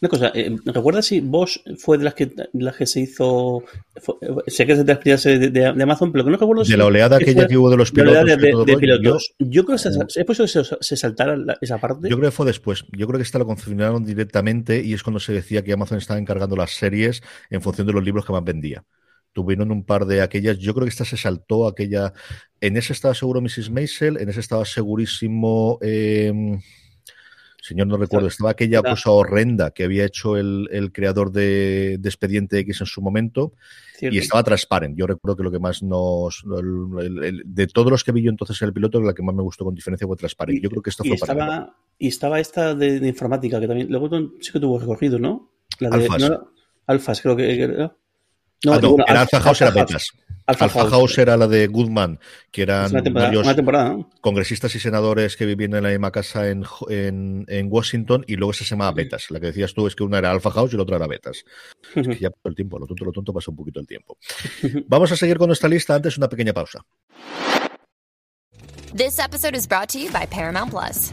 Una cosa, eh, ¿recuerdas si Bosch fue de las que, las que se hizo, sé que es de las de, de, Amazon, pero que no recuerdo si... De la oleada aquella que hubo de los pilotos. De, pilotos. Yo, creo que se, es posible que se, saltara esa parte yo creo que fue después. Yo creo que esta lo confirmaron directamente y es cuando se decía que Amazon estaba encargando las series en función de los libros que más vendía. Tuvieron un par de aquellas. Yo creo que esta se saltó aquella. En ese estaba seguro Mrs. Maisel, en ese estaba segurísimo. Eh, señor, no recuerdo, estaba aquella cosa horrenda que había hecho el, creador de, Expediente X en su momento y estaba Transparent. Yo recuerdo que lo que más nos. de todos los que vi yo entonces en el piloto, la que más me gustó con diferencia fue Transparent. Yo creo que esto fue estaba, para. Y estaba esta de, informática que también. Luego sí que tuvo recorrido, ¿no? La de, Alfas. Alfas, creo que. No, ah, no, era Alpha House, era Betas. Alpha, House. era la de Goodman, que eran varios congresistas y senadores que vivían en la misma casa en, en, en, Washington y luego se llamaba Betas. La que decías tú es que una era Alpha House y la otra era Betas. Es que ya pasó el tiempo, lo tonto, lo tonto pasa un poquito el tiempo. Vamos a seguir con nuestra lista, antes una pequeña pausa. This episode is brought to you by Paramount Plus.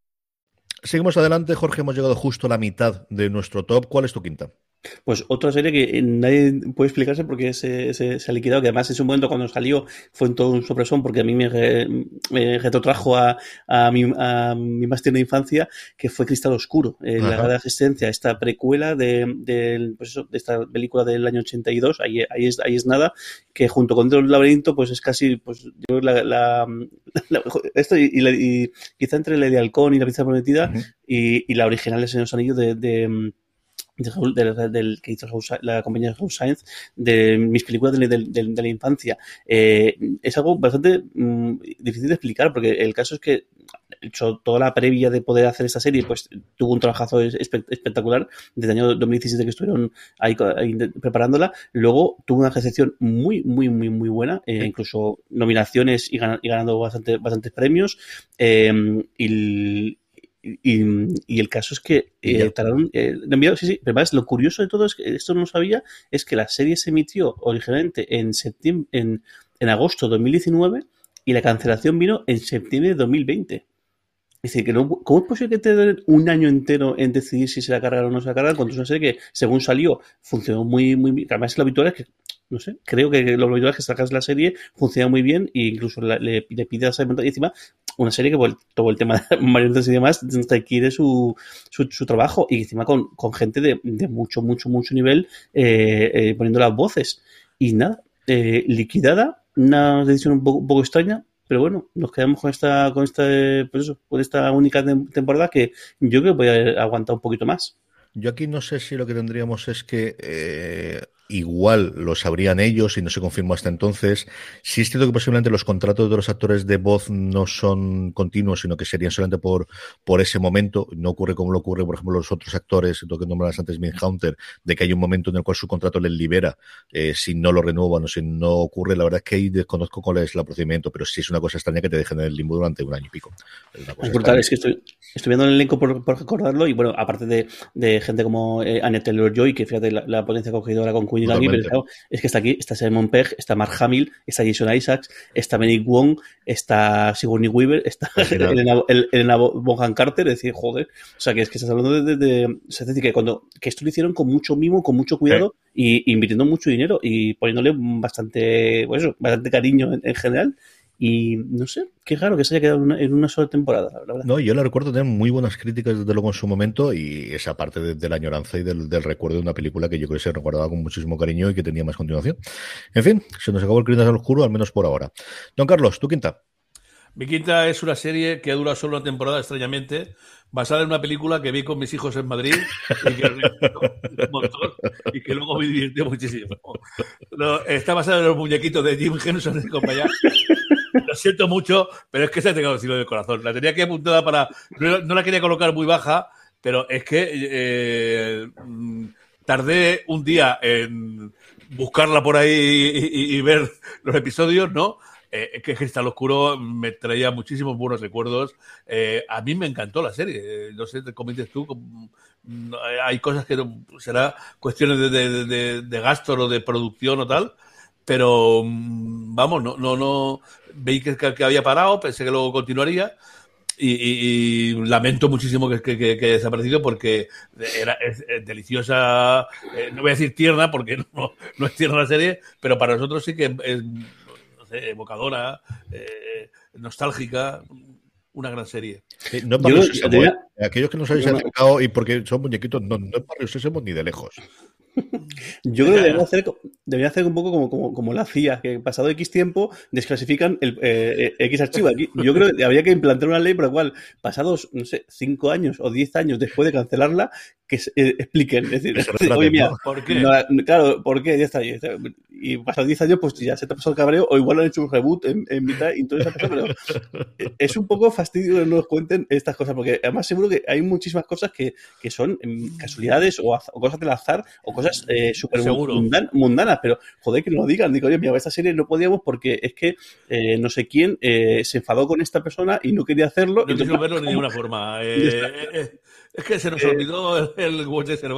Seguimos adelante, Jorge. Hemos llegado justo a la mitad de nuestro top. ¿Cuál es tu quinta? Pues otra serie que nadie puede explicarse porque se, se, se, ha liquidado, que además en su momento cuando salió fue en todo un sorpresón porque a mí me, me retrotrajo a, a, mi, a mi más tierna infancia, que fue Cristal Oscuro, eh, la gran existencia, esta precuela de, de, pues eso, de, esta película del año 82, ahí, ahí, es, ahí es nada, que junto con el laberinto pues es casi, pues yo la, la, la esto y, y, y, quizá entre la de Halcón y la princesa prometida uh -huh. y, y, la original en los anillos de, de del, de, de, que hizo la compañía de House Science, de mis películas de, de la infancia. Eh, es algo bastante mmm, difícil de explicar, porque el caso es que hecho toda la previa de poder hacer esta serie, pues tuvo un trabajazo espectacular desde el año 2017 que estuvieron ahí, ahí preparándola. Luego tuvo una recepción muy, muy, muy, muy buena, eh, incluso nominaciones y, gan y ganando bastante, bastantes premios. Eh, y, y, y, el caso es que eh, tardaron, eh, enviado, sí, sí, pero además lo curioso de todo es que esto no sabía, es que la serie se emitió originalmente en septiembre, en, en agosto de 2019 y la cancelación vino en septiembre de 2020. Es decir, que no, ¿cómo es posible que te den un año entero en decidir si se la cargan o no se la cargan? Cuando es una serie que, según salió, funcionó muy, muy bien. Además, lo habitual es que, no sé, creo que lo habitual es que sacas la serie, funciona muy bien e incluso le, le pides a y encima una serie que por todo el tema de marionetas y demás requiere su, su, su, trabajo y encima con, con gente de, de, mucho, mucho, mucho nivel eh, eh, poniendo las voces. Y nada, eh, liquidada, una decisión un poco, un poco extraña, pero bueno, nos quedamos con esta, con esta, pues eso, con esta única temporada que yo creo que voy a aguantar un poquito más. Yo aquí no sé si lo que tendríamos es que eh, igual lo sabrían ellos y no se confirmó hasta entonces. Sí es cierto que posiblemente los contratos de los actores de voz no son continuos, sino que serían solamente por, por ese momento. No ocurre como lo ocurre, por ejemplo, los otros actores, lo que nombrabas antes, Hunter, de que hay un momento en el cual su contrato les libera eh, si no lo renuevan o si no ocurre. La verdad es que ahí desconozco cuál es el procedimiento, pero sí es una cosa extraña que te dejen en el limbo durante un año y pico. Es, es brutal, es que estoy, estoy viendo el elenco por, por recordarlo y bueno, aparte de, de gente como eh, Annette Taylor-Joy, que fíjate la, la potencia cogedora con Queen Aquí, pero claro, es que está aquí, está Simon Pegg, está Mark Hamill, está Jason Isaacs, está Benny Wong, está Sigourney Weaver, está Elena, Elena Bonham Carter, es decir, joder, o sea, que es que estás hablando de, de, de es decir, que cuando, que esto lo hicieron con mucho mimo, con mucho cuidado sí. y, y, invirtiendo mucho dinero y poniéndole bastante, pues eso, bastante cariño en, en general y no sé, qué raro que se haya quedado en una, en una sola temporada, la verdad. No, yo la recuerdo tener muy buenas críticas desde luego en su momento y esa parte de, de la añoranza y del, del, recuerdo de una película que yo creo que se recordaba con muchísimo cariño y que tenía más continuación. En fin, se nos acabó el Crímenes al Oscuro, al menos por ahora. Don Carlos, ¿tu quinta? Mi quinta es una serie que dura solo una temporada, extrañamente, basada en una película que vi con mis hijos en Madrid y que, un montón, y que luego me divirtió muchísimo. No, está basada en los muñequitos de Jim Henson y compañía. Lo siento mucho, pero es que se ha tenido el corazón. La tenía que apuntada para. No, la quería colocar muy baja, pero es que eh, tardé un día en buscarla por ahí y, ver los episodios, ¿no? eh, que Cristal Oscuro me traía muchísimos buenos recuerdos. Eh, a mí me encantó la serie. Eh, no sé, te comentes tú. Hay cosas que no, será cuestiones de, de, gasto o de producción o tal, pero mm, vamos, no, no, no veí que, que, había parado, pensé que luego continuaría. Y, y, y, lamento muchísimo que, que, que, haya desaparecido porque era es, es deliciosa, eh, no voy a decir tierna porque no, no, es tierna la serie, pero para nosotros sí que es, sé, evocadora, eh, nostálgica, una gran serie. No es Barrio Yo, Sésamo, ¿eh? Aquellos que nos habéis acercado y porque son muñequitos, no, no es Barrio Sésamo ni de lejos. Yo creo que debería hacer, debería hacer un poco como, como, como, la CIA, que pasado X tiempo desclasifican el eh, X archivo. Aquí, yo creo que habría que implantar una ley por la cual, pasados, no sé, 5 años o 10 años después de cancelarla, que se, eh, expliquen. Es decir, oye, mira, ¿por qué? No, claro, ¿por qué? Ya está, ya está. y, pasados 10 años, pues ya se te ha pasado el cabreo, o igual han hecho un reboot en, mitad y todo eso. Pero es un poco fastidio que no nos cuenten estas cosas, porque además seguro que hay muchísimas cosas que, que son em, casualidades o, cosas del azar o cosas eh, súper mundanas, pero joder, que nos lo digan. Digo, oye, mira, esta serie no podíamos porque es que eh, no sé quién eh, se enfadó con esta persona y no quería hacerlo. No quiso verlo de ninguna forma. Es que se nos olvidó el, el Watch de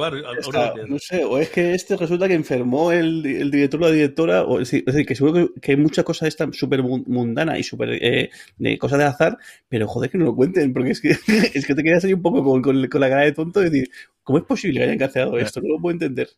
no sé, o es que este resulta que enfermó el, el director o la directora, o es decir, que seguro que, hay muchas cosas esta súper mundana y súper eh, de cosas de azar, pero joder que no lo cuenten, porque es que, es que te quedas ahí un poco con, con, la cara de tonto y decir, ¿cómo es posible que hayan cancelado esto? No lo puedo entender.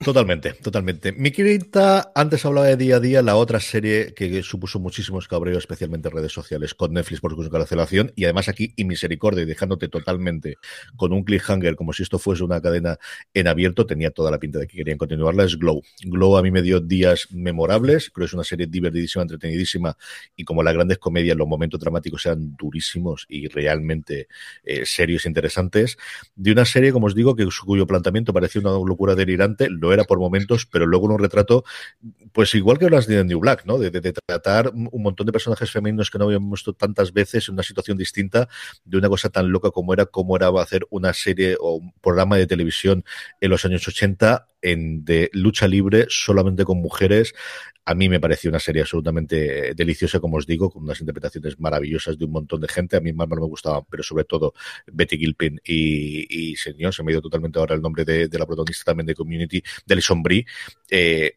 Totalmente, totalmente. Mi querida, antes hablaba de día a día, la otra serie que supuso muchísimos cabreos, especialmente en redes sociales, con Netflix por su cancelación, y además aquí y misericordia, y dejándote totalmente con un cliffhanger, como si esto fuese una cadena en abierto, tenía toda la pinta de que querían continuarla, es Glow. Glow a mí me dio días memorables, creo que es una serie divertidísima, entretenidísima, y como las grandes comedias, los momentos dramáticos sean durísimos y realmente eh, serios e interesantes, de una serie, como os digo, que cuyo planteamiento parecía una locura delirante, era por momentos, pero luego un retrato, pues igual que las de New Black, ¿no? De, tratar un montón de personajes femeninos que no habíamos visto tantas veces en una situación distinta, de una cosa tan loca como era, como era hacer una serie o un programa de televisión en los años 80 en, de lucha libre solamente con mujeres. A mí me pareció una serie absolutamente deliciosa, como os digo, con unas interpretaciones maravillosas de un montón de gente. A mí más no me gustaban, pero sobre todo Betty Gilpin y, señor, se me ha ido totalmente ahora el nombre de, la protagonista también de Community, de Sombrí. Eh,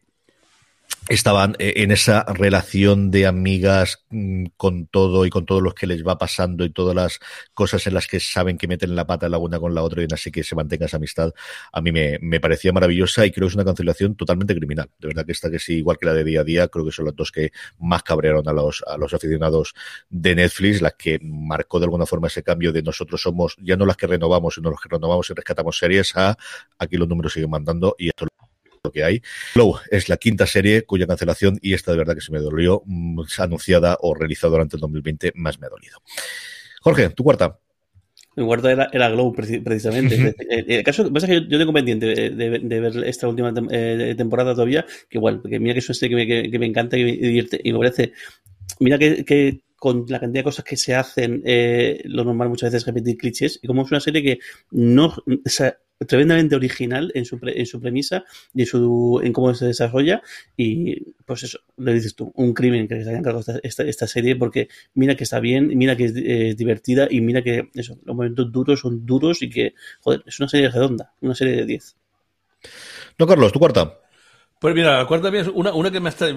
estaban eh, en esa relación de amigas mm, con todo y con todos los que les va pasando y todas las cosas en las que saben que meten la pata la una con la otra y así que se mantenga esa amistad, a mí me, me, parecía maravillosa y creo que es una cancelación totalmente criminal. De verdad que esta que sí, igual que la de día a día, creo que son las dos que más cabrearon a los, a los aficionados de Netflix, las que marcó de alguna forma ese cambio de nosotros somos ya no las que renovamos, sino los que renovamos y rescatamos series a aquí los números siguen mandando y esto lo que hay. Flow es la quinta serie cuya cancelación, y esta de verdad que se me dolió, mm, anunciada o realizada durante el 2020, más me ha dolido. Jorge, tu cuarta. Mi cuarta era, era Glow, precisamente. el caso pasa que yo, tengo pendiente de, ver esta última eh, temporada todavía, que igual, porque mira que es una serie que me, que, me encanta y me divierte y me parece. Mira que, con la cantidad de cosas que se hacen, eh, lo normal muchas veces es repetir clichés, y como es una serie que no, tremendamente original en su, en su premisa y en, su, en cómo se desarrolla. Y pues eso, le dices tú, un crimen que se hayan cargado esta, esta, serie porque mira que está bien, mira que es divertida y mira que eso, los momentos duros son duros y que, joder, es una serie redonda, una serie de 10. No, Carlos, tu cuarta. Pues mira, cuarta es una, una que me está,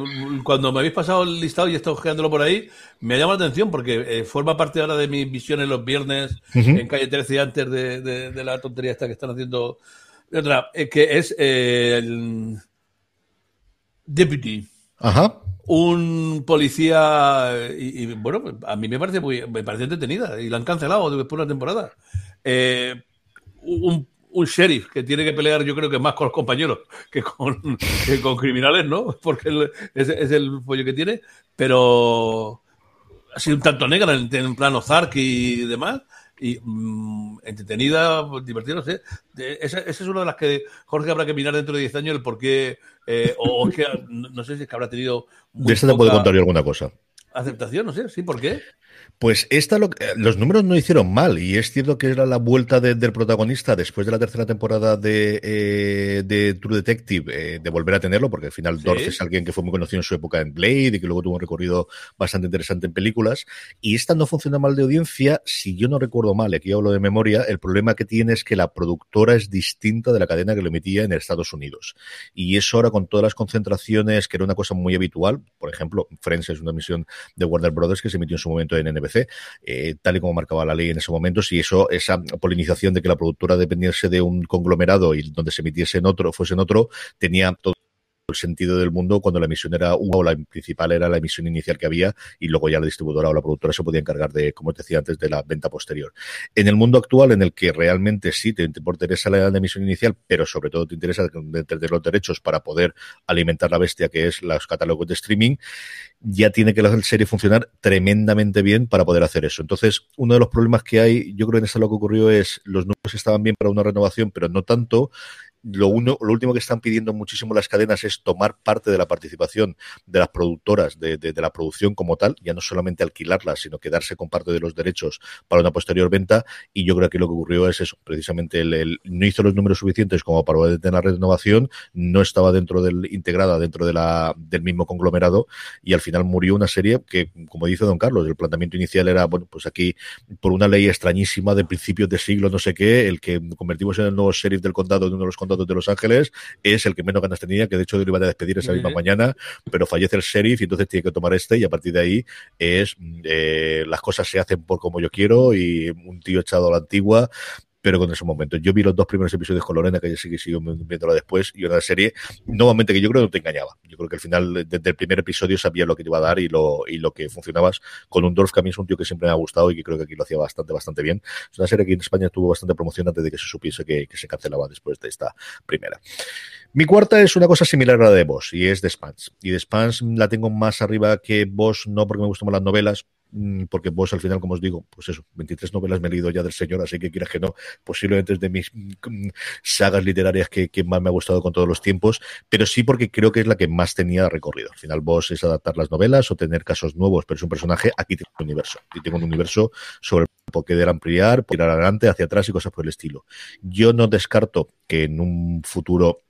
cuando me habéis pasado el listado y he estado ojeándolo por ahí, me ha llamado la atención porque eh, forma parte ahora de mis visiones los viernes en calle 13 antes de, de, la tontería esta que están haciendo. Otra, eh, que es eh, el Deputy. Ajá. Un policía, y, bueno, a mí me parece muy, me parece entretenida y la han cancelado después de una temporada. un un sheriff que tiene que pelear, yo creo que más con los compañeros que con, con criminales, ¿no? Porque es, el pollo que tiene, pero ha sido un tanto negra en, en plano Zark y demás. Y mm, entretenida, divertida, no sé. Esa, es una de las que Jorge habrá que mirar dentro de 10 años el por qué, eh, o, que no, sé si es que habrá tenido. De esta te puedo contar yo alguna cosa. Aceptación, no sé, sí, ¿por qué? Pues esta lo, eh, los números no hicieron mal y es cierto que era la vuelta del protagonista después de la tercera temporada de, eh, de True Detective eh, de volver a tenerlo porque al final ¿Sí? es alguien que fue muy conocido en su época en Blade y que luego tuvo un recorrido bastante interesante en películas y esta no funciona mal de audiencia si yo no recuerdo mal, aquí hablo de memoria, el problema que tiene es que la productora es distinta de la cadena que lo emitía en Estados Unidos y eso ahora con todas las concentraciones que era una cosa muy habitual, por ejemplo Friends es una emisión de Warner Brothers que se emitió en su momento en NBC eh, tal y como marcaba la ley en ese momento, si eso, esa polinización de que la productora dependiese de un conglomerado y donde se emitiese en otro, fuese en otro, tenía todo el sentido del mundo cuando la emisión era una o la principal era la emisión inicial que había y luego ya la distribuidora o la productora se podía encargar de, como te decía antes, de la venta posterior. En el mundo actual en el que realmente sí te, interesa la, emisión inicial, pero sobre todo te interesa tener los derechos para poder alimentar la bestia que es los catálogos de streaming, ya tiene que la serie funcionar tremendamente bien para poder hacer eso. Entonces, uno de los problemas que hay, yo creo que en esto lo que ocurrió es los números estaban bien para una renovación, pero no tanto lo, uno, lo último que están pidiendo muchísimo las cadenas es tomar parte de la participación de las productoras de, la producción como tal, ya no solamente alquilarla, sino quedarse con parte de los derechos para una posterior venta. Y yo creo que lo que ocurrió es eso, precisamente el, no hizo los números suficientes como para poder tener la renovación, no estaba dentro del integrada dentro del mismo conglomerado y al final murió una serie que, como dice don Carlos, el planteamiento inicial era, bueno, pues aquí por una ley extrañísima de principios de siglo, no sé qué, el que convertimos en el nuevo sheriff del condado de uno de los condados de Los Ángeles es el que menos ganas tenía, que de hecho lo iba a despedir esa misma mañana, pero fallece el sheriff y entonces tiene que tomar este y a partir de ahí es eh, las cosas se hacen por como yo quiero y un tío echado a la antigua pero con esos momentos. Yo vi los dos primeros episodios con Lorena, que ella sí que siguió viéndola después, y una serie, nuevamente, que yo creo que no te engañaba. Yo creo que al final, desde el primer episodio, sabía lo que te iba a dar y lo, y lo que funcionabas con un Dorf, que a mí es un tío que siempre me ha gustado y que creo que aquí lo hacía bastante, bastante bien. Es una serie que en España tuvo bastante promoción antes de que se supiese que, que se cancelaba después de esta primera. Mi cuarta es una cosa similar a la de Boss, y es de Spans. Y de Spans la tengo más arriba que Boss, no porque me gustan más las novelas, porque vos al final, como os digo, pues eso, 23 novelas me he leído ya del señor, así que quieras que no, posiblemente es de mis mm, sagas literarias que, más me ha gustado con todos los tiempos, pero sí porque creo que es la que más tenía recorrido. Al final vos es adaptar las novelas o tener casos nuevos, pero es un personaje, aquí tengo un universo, y tengo un universo sobre poder ampliar, poder ir adelante, hacia atrás y cosas por el estilo. Yo no descarto que en un futuro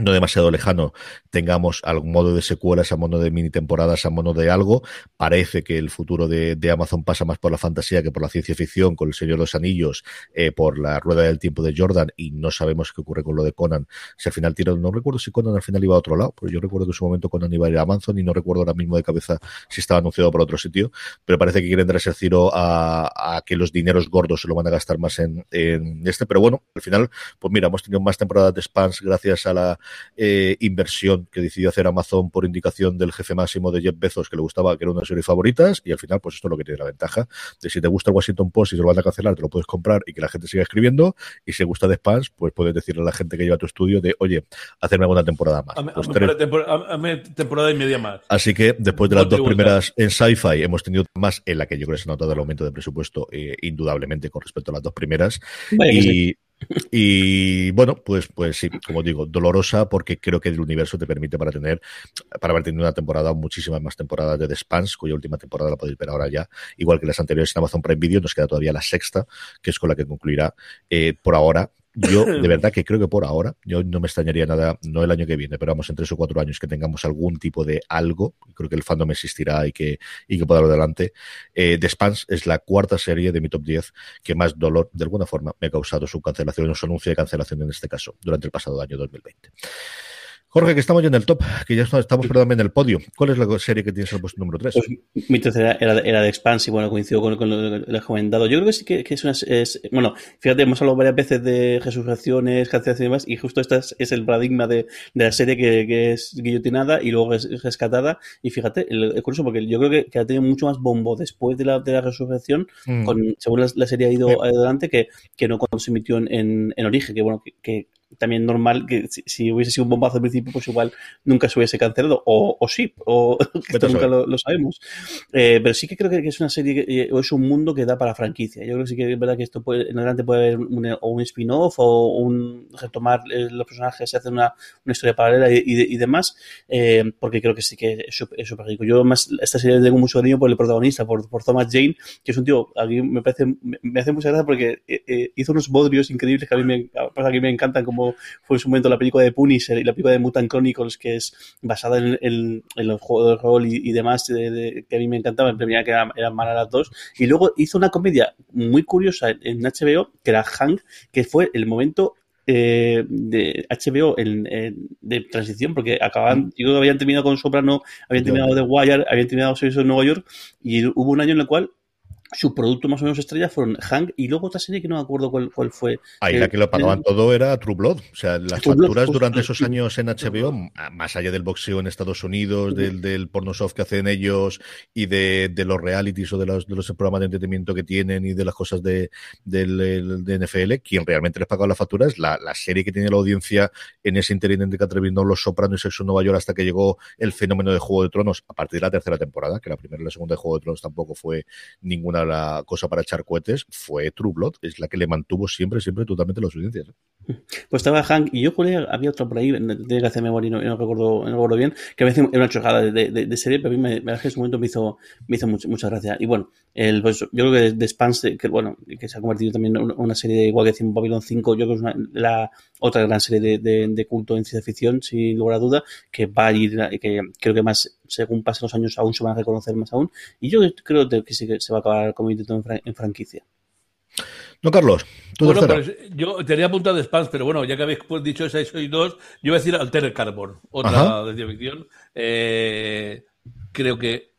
no demasiado lejano tengamos algún modo de secuelas, a modo de mini temporadas, a modo de algo. Parece que el futuro de, Amazon pasa más por la fantasía que por la ciencia ficción, con el Señor de los Anillos, eh, por la Rueda del Tiempo de Jordan, y no sabemos qué ocurre con lo de Conan. Si al final tira, no recuerdo si Conan al final iba a otro lado, pero yo recuerdo que en su momento Conan iba a ir a Amazon y no recuerdo ahora mismo de cabeza si estaba anunciado por otro sitio, pero parece que quieren dar ese giro a, que los dineros gordos se lo van a gastar más en, en este, pero bueno, al final, pues mira, hemos tenido más temporadas de spans gracias a la eh, inversión que decidió hacer Amazon por indicación del jefe máximo de Jeff Bezos, que le gustaba, que era una de sus series favoritas, y al final, pues esto es lo que tiene la ventaja de si te gusta el Washington Post y se lo van a cancelar, te lo puedes comprar y que la gente siga escribiendo, y si te gusta de Spans, pues puedes decirle a la gente que lleva tu estudio de, oye, hacerme alguna temporada más. A, pues temporada y media más. Así que después de las dos primeras en Sci-Fi, hemos tenido más en la que yo creo que se ha notado el aumento de presupuesto, eh, indudablemente, con respecto a las dos primeras. y, y bueno, pues, pues sí, como digo, dolorosa porque creo que el universo te permite para tener, para haber tenido una temporada, muchísimas más temporadas de The Spans, cuya última temporada la podéis ver ahora ya, igual que las anteriores en Amazon Prime Video, nos queda todavía la sexta, que es con la que concluirá eh, por ahora yo, de verdad que creo que por ahora, yo no me extrañaría nada, no el año que viene, pero vamos, en tres o cuatro años que tengamos algún tipo de algo, creo que el fandom existirá y que, y que pueda adelante. Eh, The Spans es la cuarta serie de mi top 10 que más dolor, de alguna forma, me ha causado su cancelación o su anuncio de cancelación en este caso, durante el pasado año 2020. Jorge, que estamos ya en el top, que ya estamos, perdón, en el podio. ¿Cuál es la serie que tienes en el puesto número 3? Pues, mi tercera era, era de Expanse y bueno, coincido con, lo que he comentado. Yo creo que sí que, es una. Es, bueno, fíjate, hemos hablado varias veces de resurrecciones, cancelaciones y demás, y justo este es, el paradigma de, la serie que, es guillotinada y luego es rescatada. Y fíjate, el, curso, porque yo creo que, ha tenido mucho más bombo después de la, de la resurrección, mm. con, según la, serie ha ido adelante, que, que no cuando se emitió en, en, origen, que bueno, que también normal que si, hubiese sido un bombazo al principio, pues igual nunca se hubiese cancelado, o, o sí, o esto nunca lo, sabemos. Eh, pero sí que creo que es una serie eh, o es un mundo que da para franquicia. Yo creo que sí que es verdad que esto puede, en adelante puede haber un, o un spin-off o un retomar eh, los personajes y hacer una, una historia paralela y, y, demás, porque creo que sí que es súper rico. Yo más esta serie tengo mucho cariño por el protagonista, por, por Thomas Jane, que es un tío, a mí me parece, me, hace mucha gracia porque hizo unos bodrios increíbles que a mí me, a mí me encantan como fue en su momento la película de Punisher y la película de Mutant Chronicles, que es basada en, los juegos de rol y, demás, que a mí me encantaba, en primera que eran, eran malas las dos. Y luego hizo una comedia muy curiosa en HBO, que era Hank, que fue el momento eh, de HBO de transición, porque acaban, yo habían terminado con Soprano, habían terminado The Wire, habían terminado Servicio en Nueva York, y hubo un año en el cual su producto más o menos estrella fueron Hank y luego otra serie que no me acuerdo cuál, cuál fue. Ahí la que lo pagaban todo era True Blood. O sea, las facturas durante esos años en HBO, más allá del boxeo en Estados Unidos, del, del porno soft que hacen ellos y de, de, los realities o de los, de los programas de entretenimiento que tienen y de las cosas de, del, de NFL, quien realmente les pagaba la factura es la, la serie que tiene la audiencia en ese interín entre terminó Los Sopranos y Sexo en Nueva York hasta que llegó el fenómeno de Juego de Tronos a partir de la tercera temporada, que la primera y la segunda de Juego de Tronos tampoco fue ninguna la cosa para echar cohetes fue True Blood, es la que le mantuvo siempre, siempre totalmente las audiencias. ¿eh? Pues estaba Hank y yo, Julia, había otro por ahí, tiene que hacer memoria y no, no, recuerdo, no recuerdo bien, que me era una chocada de, de, de, serie, pero a mí me, me, en ese momento me hizo, me hizo mucho, mucha gracia. Y bueno, el, pues, yo creo que de Spans, que bueno, que se ha convertido también en una serie igual que decimos Babylon 5, yo creo que es una, la otra gran serie de, de, culto en ciencia ficción, sin lugar a duda, que va a ir, que creo que más, según pasen los años, aún se van a reconocer más aún. Y yo creo que sí que se va a acabar en, fran en franquicia. No, Carlos, tú bueno, pues, yo tenía apuntado de Spans, pero bueno, ya que habéis pues, dicho esa y dos, yo voy a decir Altered Carbon, otra de ciencia ficción. Eh, creo que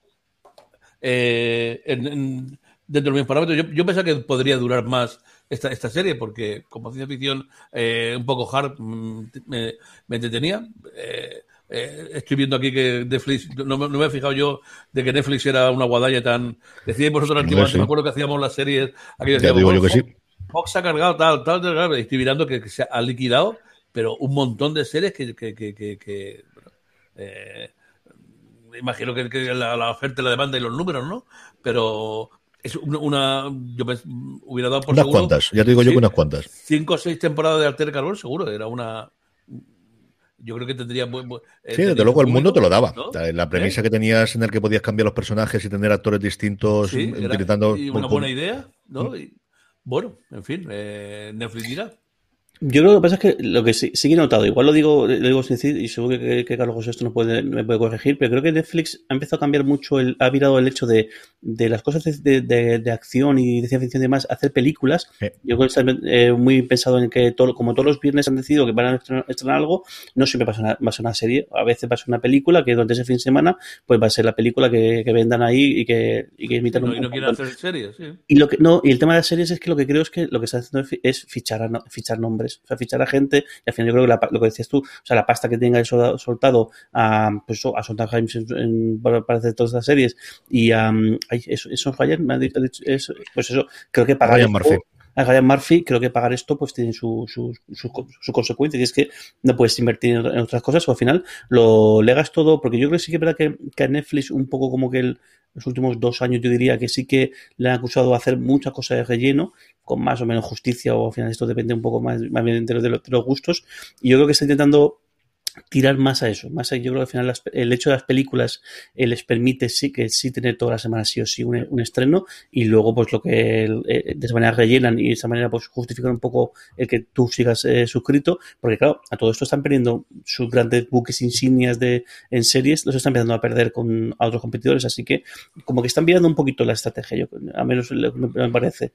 eh, en, en, dentro de mis parámetros, yo, yo pensaba que podría durar más esta, esta serie, porque como ciencia ficción eh, un poco hard mm, me, me entretenía. Eh, eh, estoy viendo aquí que Netflix, no, no, me he fijado yo de que Netflix era una guadaña tan. Decíais vosotros antiguamente, sí. me acuerdo que hacíamos las series. Aquí decíamos, digo yo que sí. Fox ha cargado tal, tal, tal, tal. Estoy mirando que, que, se ha liquidado, pero un montón de series que. que, que, eh, imagino que, la, la, oferta, la demanda y los números, ¿no? Pero es una, una yo me, hubiera dado por unas seguro, cuantas, ya te digo yo sí, que unas cuantas. Cinco o seis temporadas de Alter Carbón, seguro, era una yo creo que tendría buen, buen eh, sí, desde luego el mundo te lo daba. ¿no? La premisa ¿Eh? que tenías en el que podías cambiar los personajes y tener actores distintos sí, utilizando. Era, y una buena idea, ¿no? Y, bueno, en fin, eh, Netflix dirá. Yo creo que lo que pasa es que lo que sí, sí que he notado, igual lo digo, lo digo sin decir, y seguro que, que, Carlos José esto no puede, me puede corregir, pero creo que Netflix ha empezado a cambiar mucho, el, ha virado el hecho de, de las cosas de, de, de, acción y de ciencia ficción y demás, hacer películas. Sí. Yo creo que está eh, muy pensado en que todo, como todos los viernes han decidido que van a estrenar, estrenar algo, no siempre pasa una, va a ser una serie, a veces va a ser una película que durante ese fin de semana, pues va a ser la película que, que vendan ahí y que, y que no, un Y no quieren hacer series, sí. Y, lo que, no, y el tema de las series es que lo que creo es que lo que está haciendo es fichar, a, fichar nombres, o sea, fichar a gente y al final yo creo que la, lo que decías tú, o sea, la pasta que tenga el soltado a, pues, a Sondheim para, para hacer todas estas series y a um, eso, eso me ha dicho, eso, pues eso, creo que pagar Ryan Murphy. A Ryan Murphy, creo que pagar esto pues tiene su, su, su, su, consecuencia y es que no puedes invertir en, otras cosas o al final lo legas todo, porque yo creo que sí que es verdad que, que a Netflix un poco como que el, los últimos dos años yo diría que sí que le han acusado de hacer muchas cosas de relleno, con más o menos justicia, o al final esto depende un poco más, más bien de, de los gustos, y yo creo que está intentando tirar más a eso, más a, yo creo que al final las, el hecho de las películas eh, les permite sí que sí tener todas las semanas sí o sí un, estreno y luego pues lo que eh, de esa manera rellenan y de esa manera pues justifican un poco el que tú sigas eh, suscrito, porque claro, a todo esto están perdiendo sus grandes buques insignias de en series, los están empezando a perder con a otros competidores, así que como que están mirando un poquito la estrategia, yo a menos me, me parece.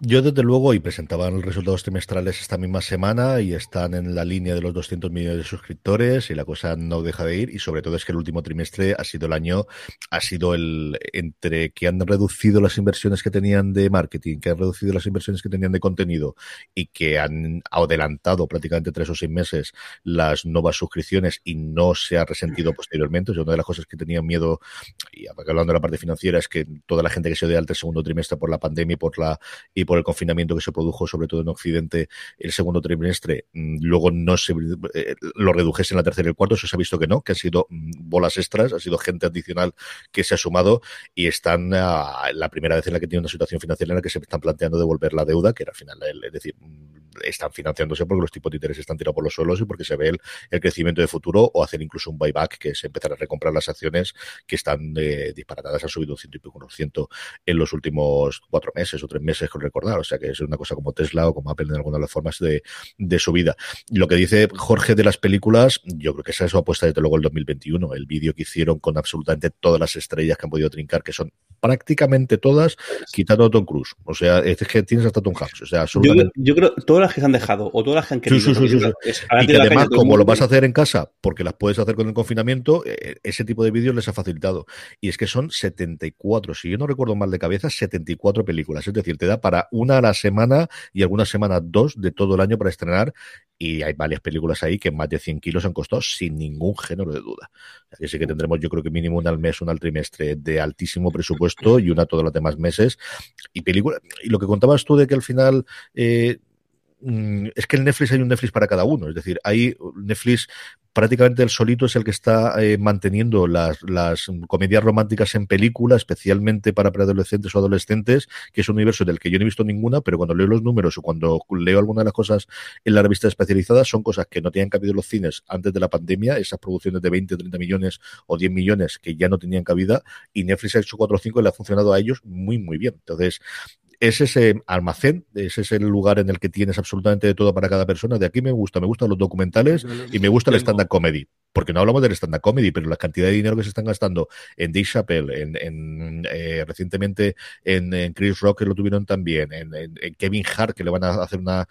Yo, desde luego, y presentaban los resultados trimestrales esta misma semana y están en la línea de los 200 millones de suscriptores y la cosa no deja de ir. Y sobre todo es que el último trimestre ha sido el año, ha sido el entre que han reducido las inversiones que tenían de marketing, que han reducido las inversiones que tenían de contenido y que han adelantado prácticamente tres o seis meses las nuevas suscripciones y no se ha resentido posteriormente. O una de las cosas que tenían miedo, y hablando de la parte financiera, es que toda la gente que se dio al segundo trimestre por la pandemia y por la por el confinamiento que se produjo sobre todo en Occidente el segundo trimestre, luego no se eh, lo redujese en la tercera y el cuarto, eso se ha visto que no, que han sido bolas extras, ha sido gente adicional que se ha sumado y están la primera vez en la que tiene una situación financiera en la que se están planteando devolver la deuda, que era al final, es decir, están financiándose porque los tipos de interés están tirados por los suelos y porque se ve el, el crecimiento de futuro o hacer incluso un buyback, que es empezar a recomprar las acciones que están eh, disparatadas, han subido un ciento y pico por ciento en los últimos cuatro meses o tres meses, con recordar, o sea que es una cosa como Tesla o como Apple en alguna de las formas de, de su vida. Lo que dice Jorge de las películas, yo creo que esa es su apuesta desde luego el 2021, el vídeo que hicieron con absolutamente todas las estrellas que han podido trincar, que son prácticamente todas, quitando a Tom Cruise. O sea, es que tienes hasta Tom Hanks. O sea, absolutamente. Yo, yo creo todas las que se han dejado o todas las que han querido. Sí, sí, sí. Y que además, como lo vas a hacer en casa, porque las puedes hacer con el confinamiento, eh, ese tipo de vídeos les ha facilitado. Y es que son 74, si yo no recuerdo mal de cabeza, 74 películas. Es decir, te da para una a la semana y algunas semanas dos de todo el año para estrenar. Y hay varias películas ahí que más de 100 kilos han costado sin ningún género de duda. Así que tendremos, yo creo que mínimo una al mes, una al trimestre de altísimo presupuesto y una todos los demás meses. Y película, y lo que contabas tú de que al final, eh, es que el Netflix hay un Netflix para cada uno. Es decir, hay Netflix prácticamente el solito es el que está eh, manteniendo las, comedias románticas en película, especialmente para preadolescentes o adolescentes, que es un universo del que yo no he visto ninguna, pero cuando leo los números o cuando leo alguna de las cosas en la revista especializada, son cosas que no tenían cabido en los cines antes de la pandemia, esas producciones de 20, 30 millones o 10 millones que ya no tenían cabida, y Netflix ha hecho 4 o 5 y le ha funcionado a ellos muy, muy bien. Entonces, es ese almacén, ese es el lugar en el que tienes absolutamente de todo para cada persona. De aquí me gusta, me gustan los documentales y me gusta el stand-up comedy. Porque no hablamos del stand-up comedy, pero la cantidad de dinero que se están gastando en Dave Chappelle, en, eh, recientemente en, Chris Rock, que lo tuvieron también, en, Kevin Hart, que le van a hacer una,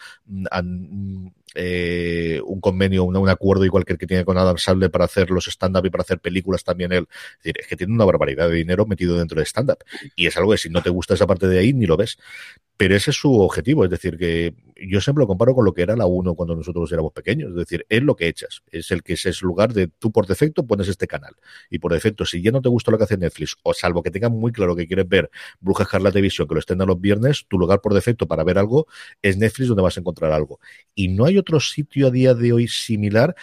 eh, un convenio, un, acuerdo igual que el que tiene con Adam Sandler para hacer los stand-up y para hacer películas también él. Es decir, es que tiene una barbaridad de dinero metido dentro de stand-up. Y es algo que si no te gusta esa parte de ahí, ni lo ves. Pero ese es su objetivo, es decir, que yo siempre lo comparo con lo que era la 1 cuando nosotros éramos pequeños, es decir, es lo que echas, es el que es el lugar de tú por defecto pones este canal y por defecto si ya no te gusta lo que hace Netflix o salvo que tengan muy claro que quieres ver Bruja Escarlata Televisión que lo estén a los viernes, tu lugar por defecto para ver algo es Netflix donde vas a encontrar algo. Y no hay otro sitio a día de hoy similar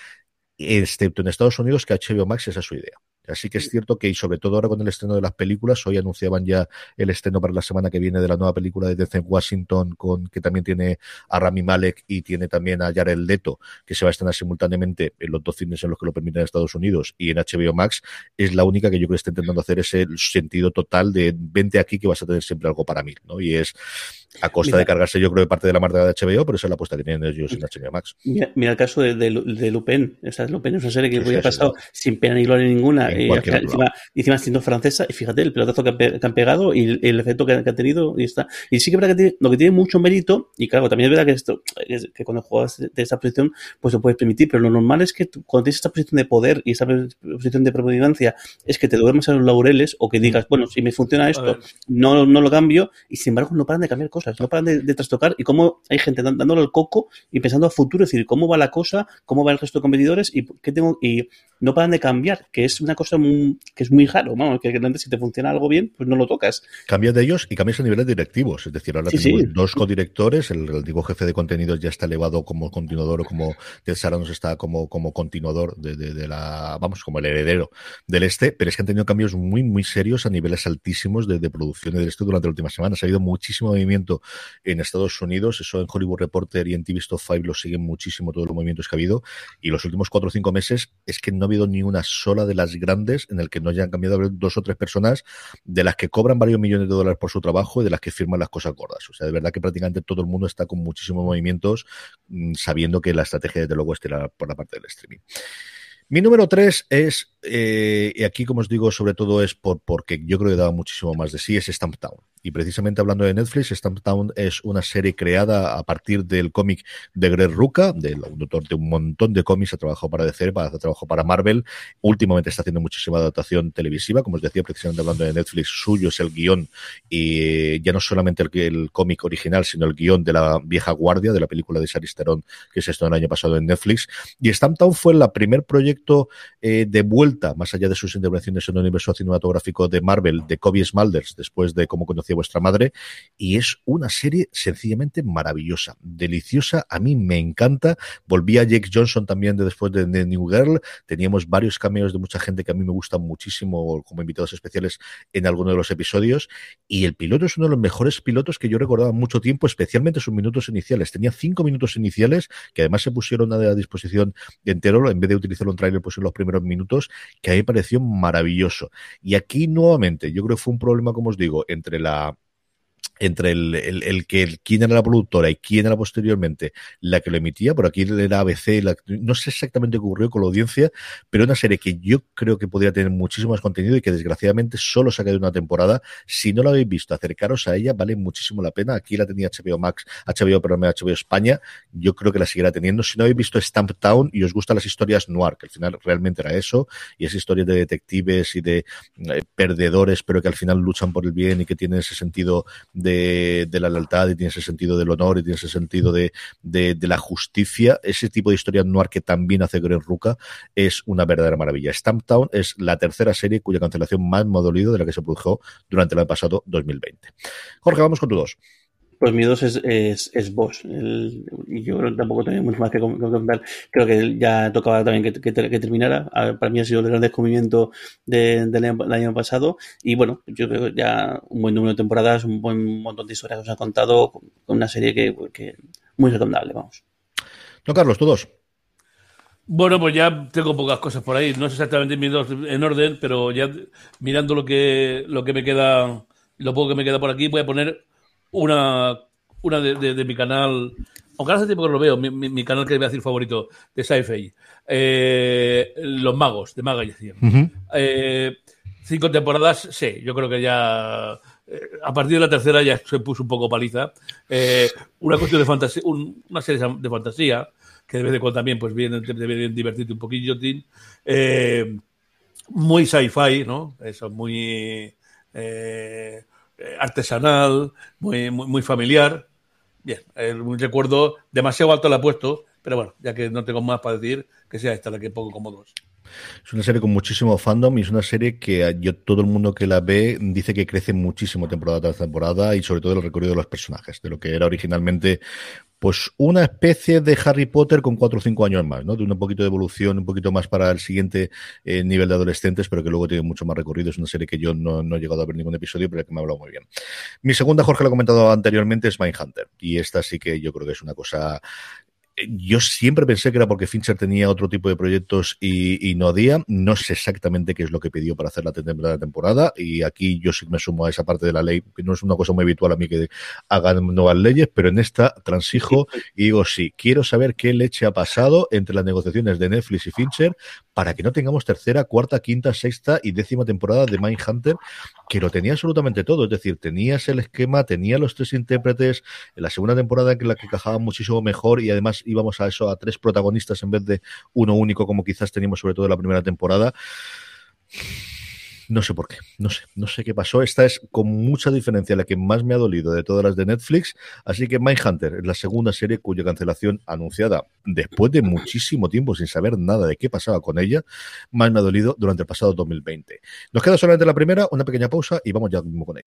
excepto en Estados Unidos que HBO Max esa es su idea. Así que es cierto que, y sobre todo ahora con el estreno de las películas, hoy anunciaban ya el estreno para la semana que viene de la nueva película de Denzel Washington, con que también tiene a Rami Malek y tiene también a Jared Leto, que se va a estrenar simultáneamente en los dos cines en los que lo permiten Estados Unidos y en HBO Max, es la única que yo creo que está intentando hacer ese sentido total de vente aquí que vas a tener siempre algo para mí, ¿no? Y es a costa de cargarse yo creo de parte de la marca de HBO, pero esa es la apuesta que tienen ellos en HBO Max. Mira, el caso de, de, Lupin, o sea, Lupin es una serie que voy a pasado sin pena ni gloria ninguna, y encima, encima siendo francesa, y fíjate el pelotazo que, han pegado y el, efecto que, ha tenido y está. Y sí que es verdad que tiene, lo que tiene mucho mérito, y claro, también es verdad que esto, que cuando juegas de esta posición, pues lo puedes permitir, pero lo normal es que cuando tienes esta posición de poder y esta posición de predominancia, es que te duermas a los laureles o que digas, bueno, si me funciona esto, no, no lo cambio, y sin embargo no paran de cambiar cosas no paran de, trastocar y cómo hay gente dándole el coco y pensando a futuro, es decir, cómo va la cosa, cómo va el resto de competidores y qué tengo y no paran de cambiar, que es una cosa que es muy raro, vamos, que antes si te funciona algo bien, pues no lo tocas. Cambias de ellos y cambias a niveles directivos, es decir, ahora tenemos dos codirectores, el, antiguo jefe de contenidos ya está elevado como continuador o como Ted Sarandos está como, como continuador de, la, vamos, como el heredero del este, pero es que han tenido cambios muy, muy serios a niveles altísimos de, de producción del este durante la última semana. Ha habido muchísimo movimiento en Estados Unidos, eso en Hollywood Reporter y en TV Stop 5 lo siguen muchísimo todos los movimientos que ha habido, y los últimos cuatro o cinco meses es que no ha habido ni una sola de las grandes en el que no hayan cambiado dos o tres personas de las que cobran varios millones de dólares por su trabajo y de las que firman las cosas gordas. O sea, de verdad que prácticamente todo el mundo está con muchísimos movimientos, mm, sabiendo que la estrategia desde luego estará por la parte del streaming. Mi número tres es, eh, y aquí como os digo, sobre todo es por, porque yo creo que daba muchísimo más de sí, es Stamp Town. Y precisamente hablando de Netflix, Stamp Town es una serie creada a partir del cómic de Greg Ruca, del autor de un montón de cómics, ha trabajado para DC, ha trabajado para Marvel. Últimamente está haciendo muchísima adaptación televisiva, como os decía, precisamente hablando de Netflix, suyo es el guion, y ya no solamente el, el cómic original, sino el guion de la vieja guardia, de la película de Charlize Theron, que se estrenó el año pasado en Netflix. Y Stamp Town fue el primer proyecto eh, de vuelta, más allá de sus intervenciones en el universo cinematográfico de Marvel, de Kobe Smulders, después de cómo conocía vuestra madre, y es una serie sencillamente maravillosa, deliciosa, a mí me encanta. Volví a Jake Johnson también de después de, New Girl, teníamos varios cameos de mucha gente que a mí me gustan muchísimo como invitados especiales en alguno de los episodios, y el piloto es uno de los mejores pilotos que yo recordaba mucho tiempo, especialmente sus minutos iniciales. Tenía cinco minutos iniciales que además se pusieron a disposición entero, en vez de utilizar un trailer pues en los primeros minutos, que a mí me pareció maravilloso. Y aquí nuevamente, yo creo que fue un problema, como os digo, entre la entre el, el, que quién era la productora y quién era posteriormente la que lo emitía, por aquí era ABC, no sé exactamente qué ocurrió con la audiencia, pero una serie que yo creo que podría tener muchísimo más contenido y que desgraciadamente solo se ha quedado una temporada. Si no la habéis visto, acercaros a ella, vale muchísimo la pena. Aquí la tenía HBO Max, HBO, perdón, HBO España, yo creo que la seguirá teniendo. Si no habéis visto Stamp Town y os gustan las historias noir, que al final realmente era eso, y es historias de detectives y de eh, perdedores, pero que al final luchan por el bien y que tienen ese sentido la lealtad y tiene ese sentido del honor y tiene ese sentido de, la justicia. Ese tipo de historia noir que también hace Greg Ruca es una verdadera maravilla. Stamptown es la tercera serie cuya cancelación más modolido de la que se produjo durante el año pasado 2020. Jorge, vamos con tu dos. Pues mi dos es, es, es Bosch. y yo tampoco tengo mucho más que contar. Creo que ya tocaba también que, que, terminara. Para mí ha sido el gran descubrimiento del año pasado. Y bueno, yo creo que ya un buen número de temporadas, un buen montón de historias que os ha contado, con una serie que, que muy recomendable, vamos. No, Carlos, tú dos. Bueno, pues ya tengo pocas cosas por ahí. No sé exactamente mis dos en orden, pero ya mirando lo que, lo que me queda, lo poco que me queda por aquí, voy a poner una, una de, mi canal, aunque hace tiempo que lo veo, mi, canal que voy a decir favorito de sci-fi, eh, Los Magos, de Maga y eh, cinco temporadas, sí, yo creo que ya eh, a partir de la tercera ya se puso un poco paliza. una cuestión de fantasía, una serie de fantasía que de vez en cuando también pues viene, debe divertirte un poquillo, eh, muy sci-fi, ¿no? Eso, muy eh, artesanal, muy, muy, familiar. Bien, un recuerdo demasiado alto la he puesto, pero bueno, ya que no tengo más para decir, que sea esta la que pongo como dos. Es una serie con muchísimo fandom y es una serie que yo todo el mundo que la ve dice que crece muchísimo temporada tras temporada y sobre todo el recorrido de los personajes, de lo que era originalmente pues una especie de Harry Potter con cuatro o cinco años más, ¿no? De un poquito de evolución, un poquito más para el siguiente eh, nivel de adolescentes, pero que luego tiene mucho más recorrido. Es una serie que yo no, he llegado a ver ningún episodio, pero que me ha hablado muy bien. Mi segunda, Jorge lo ha comentado anteriormente, es Mindhunter. Y esta sí que yo creo que es una cosa yo siempre pensé que era porque Fincher tenía otro tipo de proyectos y, no había. No sé exactamente qué es lo que pidió para hacer la temporada temporada. Y aquí yo sí me sumo a esa parte de la ley, no es una cosa muy habitual a mí que hagan nuevas leyes, pero en esta transijo y digo sí, quiero saber qué leche ha pasado entre las negociaciones de Netflix y Fincher para que no tengamos tercera, cuarta, quinta, sexta y décima temporada de Mindhunter, que lo tenía absolutamente todo. Es decir, tenías el esquema, tenía los tres intérpretes, en la segunda temporada en la que cajaba muchísimo mejor y además íbamos a eso, a tres protagonistas en vez de uno único como quizás teníamos sobre todo en la primera temporada. No sé por qué, no sé, no sé qué pasó. Esta es con mucha diferencia la que más me ha dolido de todas las de Netflix. Así que Mindhunter es la segunda serie cuya cancelación anunciada después de muchísimo tiempo sin saber nada de qué pasaba con ella, más me ha dolido durante el pasado 2020. Nos queda solamente la primera, una pequeña pausa y vamos ya mismo con ella.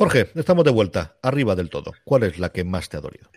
Jorge, estamos de vuelta, arriba del todo. ¿Cuál es la que más te ha dolido?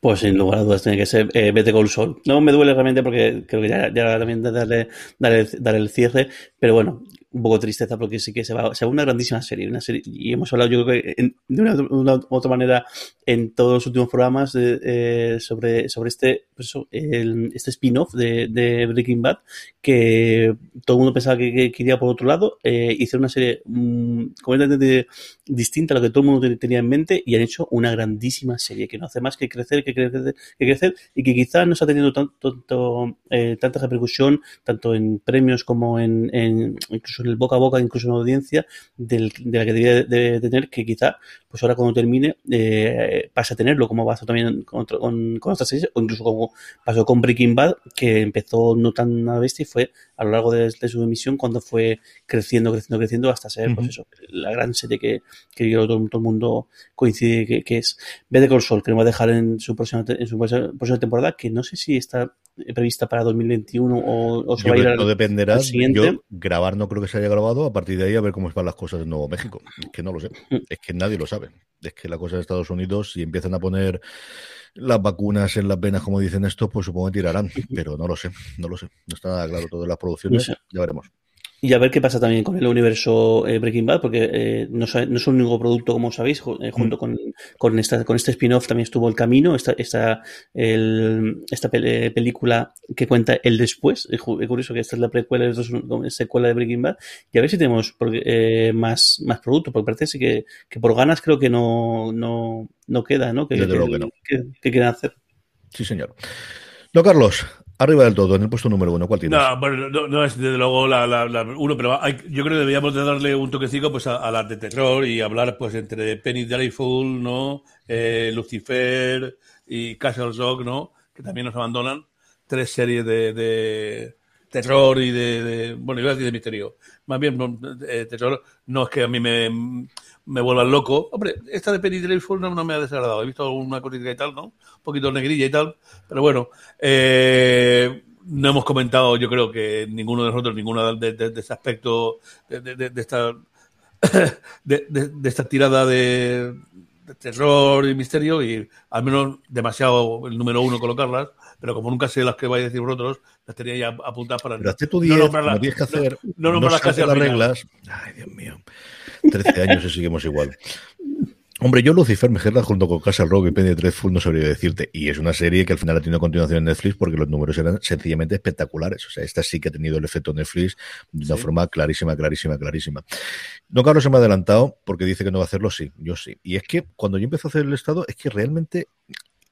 Pues sin lugar a dudas tiene que ser eh, Vete Gold Sol. No me duele realmente porque creo que ya, ya también darle, darle, darle el cierre, pero bueno, un poco tristeza porque sí que se va, se va una grandísima serie, una serie, y hemos hablado yo creo que de una, u otra manera en todos los últimos programas eh, sobre, sobre este, pues este spin-off de, Breaking Bad, que todo el mundo pensaba que, quería por otro lado, eh, hicieron una serie mm, completamente distinta a lo que todo el mundo tenía en mente y han hecho una grandísima serie que no hace más que crecer, que crecer, que crecer y que quizás no está teniendo tanto, eh, tanta repercusión, tanto en premios como en, en incluso en el boca a boca, incluso en la audiencia, de la que debía de, tener, que quizá, pues ahora cuando termine, eh, pase a tenerlo, como pasó también con, con, con otras series, o incluso como pasó con Breaking Bad, que empezó no tan a bestia y fue a lo largo de, su emisión cuando fue creciendo, creciendo, creciendo hasta ser, pues eso, la gran serie que, que todo, todo, el mundo coincide que, es Better Call Sol, que nos va a dejar en su próxima, en su próxima temporada, que no sé si está prevista para 2021 o, o se va a ir no dependerá. Yo grabar no creo que se haya grabado. A partir de ahí a ver cómo van las cosas en Nuevo México. Es que no lo sé. Es que nadie lo sabe. Es que la cosa de Estados Unidos, si empiezan a poner las vacunas en las venas, como dicen estos, pues supongo que tirarán. Pero no lo sé. No lo sé. No está nada claro todas las producciones. Ya veremos. Y a ver qué pasa también con el universo eh, Breaking Bad, porque eh, no, no, es un único producto, como sabéis, eh, junto mm. con, con, esta, con este spin-off también estuvo El Camino, esta, esta, el, esta película que cuenta el después. Es curioso que esta es la precuela, es secuela de Breaking Bad. Y a ver si tenemos más, más productos, porque parece que, que por ganas creo que no, no, no queda, ¿no? Que, que, que, queda hacer. Sí, señor. No, Carlos, Arriba del todo, en el puesto número uno, ¿cuál tienes? No, bueno, no, es desde luego la, la, uno, pero yo creo que deberíamos de darle un toquecito pues, a, las de terror y hablar pues entre Penny Dreadful, ¿no? Eh, Lucifer y Castle Rock, ¿no? Que también nos abandonan. Tres series de, de terror y de, bueno, iba a decir de misterio. Más bien, eh, terror no es que a mí me, me vuelvan loco. Hombre, esta de Penny Dreadful no, me ha desagradado. He visto alguna cosita y tal, ¿no? Un poquito negrilla y tal. Pero bueno, eh, no hemos comentado, yo creo que ninguno de nosotros, ninguno de, de, ese aspecto, de, esta, de, esta tirada de, terror y misterio y al menos demasiado el número uno colocarlas, pero como nunca sé las que vais a decir vosotros, las tenía ya apuntadas para pero tu no nombrarlas, que hacer, no, no, las reglas. Ay, Dios mío. 13 años y seguimos igual. Hombre, yo Lucifer me junto con Castle Rock y Penny Dreadful no sabría decirte. Y es una serie que al final ha tenido continuación en Netflix porque los números eran sencillamente espectaculares. O sea, esta sí que ha tenido el efecto Netflix de una forma clarísima, clarísima, clarísima. No, Carlos se me ha adelantado porque dice que no va a hacerlo, sí, yo sí. Y es que cuando yo empecé a hacer el estado, es que realmente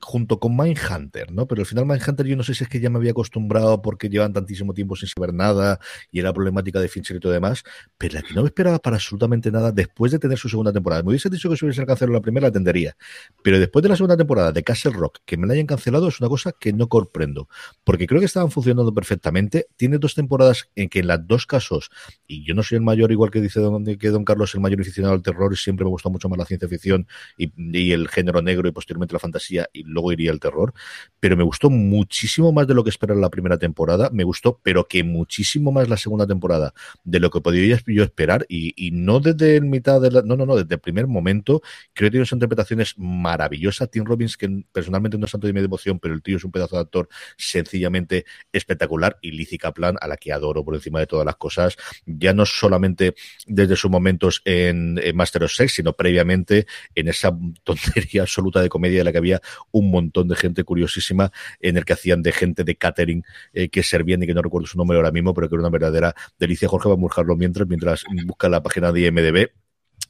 junto con Mindhunter, ¿no? Pero al final Mindhunter yo no sé si es que ya me había acostumbrado porque llevan tantísimo tiempo sin saber nada y era problemática de Fincher y todo demás, pero la que no me esperaba para absolutamente nada después de tener su segunda temporada. Me hubiese dicho que si hubiese cancelado la primera, la atendería. Pero después de la segunda temporada de Castle Rock, que me la hayan cancelado es una cosa que no comprendo, porque creo que estaban funcionando perfectamente. Tiene dos temporadas en que en las dos casos, y yo no soy el mayor, igual que dice don, que don Carlos, el mayor aficionado al terror y siempre me gusta mucho más la ciencia ficción y, y el género negro y posteriormente la fantasía y luego iría el terror, pero me gustó muchísimo más de lo que esperaba la primera temporada, me gustó, pero que muchísimo más la segunda temporada de lo que podía yo esperar y, no desde el mitad de la, no, no, no, desde el primer momento, creo que tiene unas interpretaciones maravillosas, Tim Robbins, que personalmente no es tanto de mi devoción, pero el tío es un pedazo de actor sencillamente espectacular y Lizzie Kaplan, a la que adoro por encima de todas las cosas, ya no solamente desde sus momentos en, en Master of Sex, sino previamente en esa tontería absoluta de comedia de la que había un montón de gente curiosísima en el que hacían de gente de catering eh, que servían y que no recuerdo su nombre ahora mismo, pero que era una verdadera delicia. Jorge va a buscarlo mientras, mientras busca la página de IMDB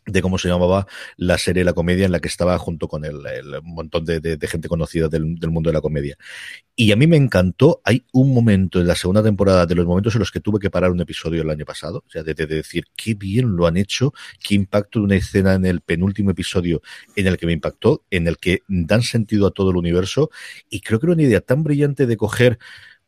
de cómo se llamaba la serie La Comedia en la que estaba junto con el, montón de, gente conocida del, mundo de la comedia. Y a mí me encantó, hay un momento en la segunda temporada, de los momentos en los que tuve que parar un episodio el año pasado, o sea, de, decir qué bien lo han hecho, qué impacto de una escena en el penúltimo episodio en el que me impactó, en el que dan sentido a todo el universo, y creo que era una idea tan brillante de coger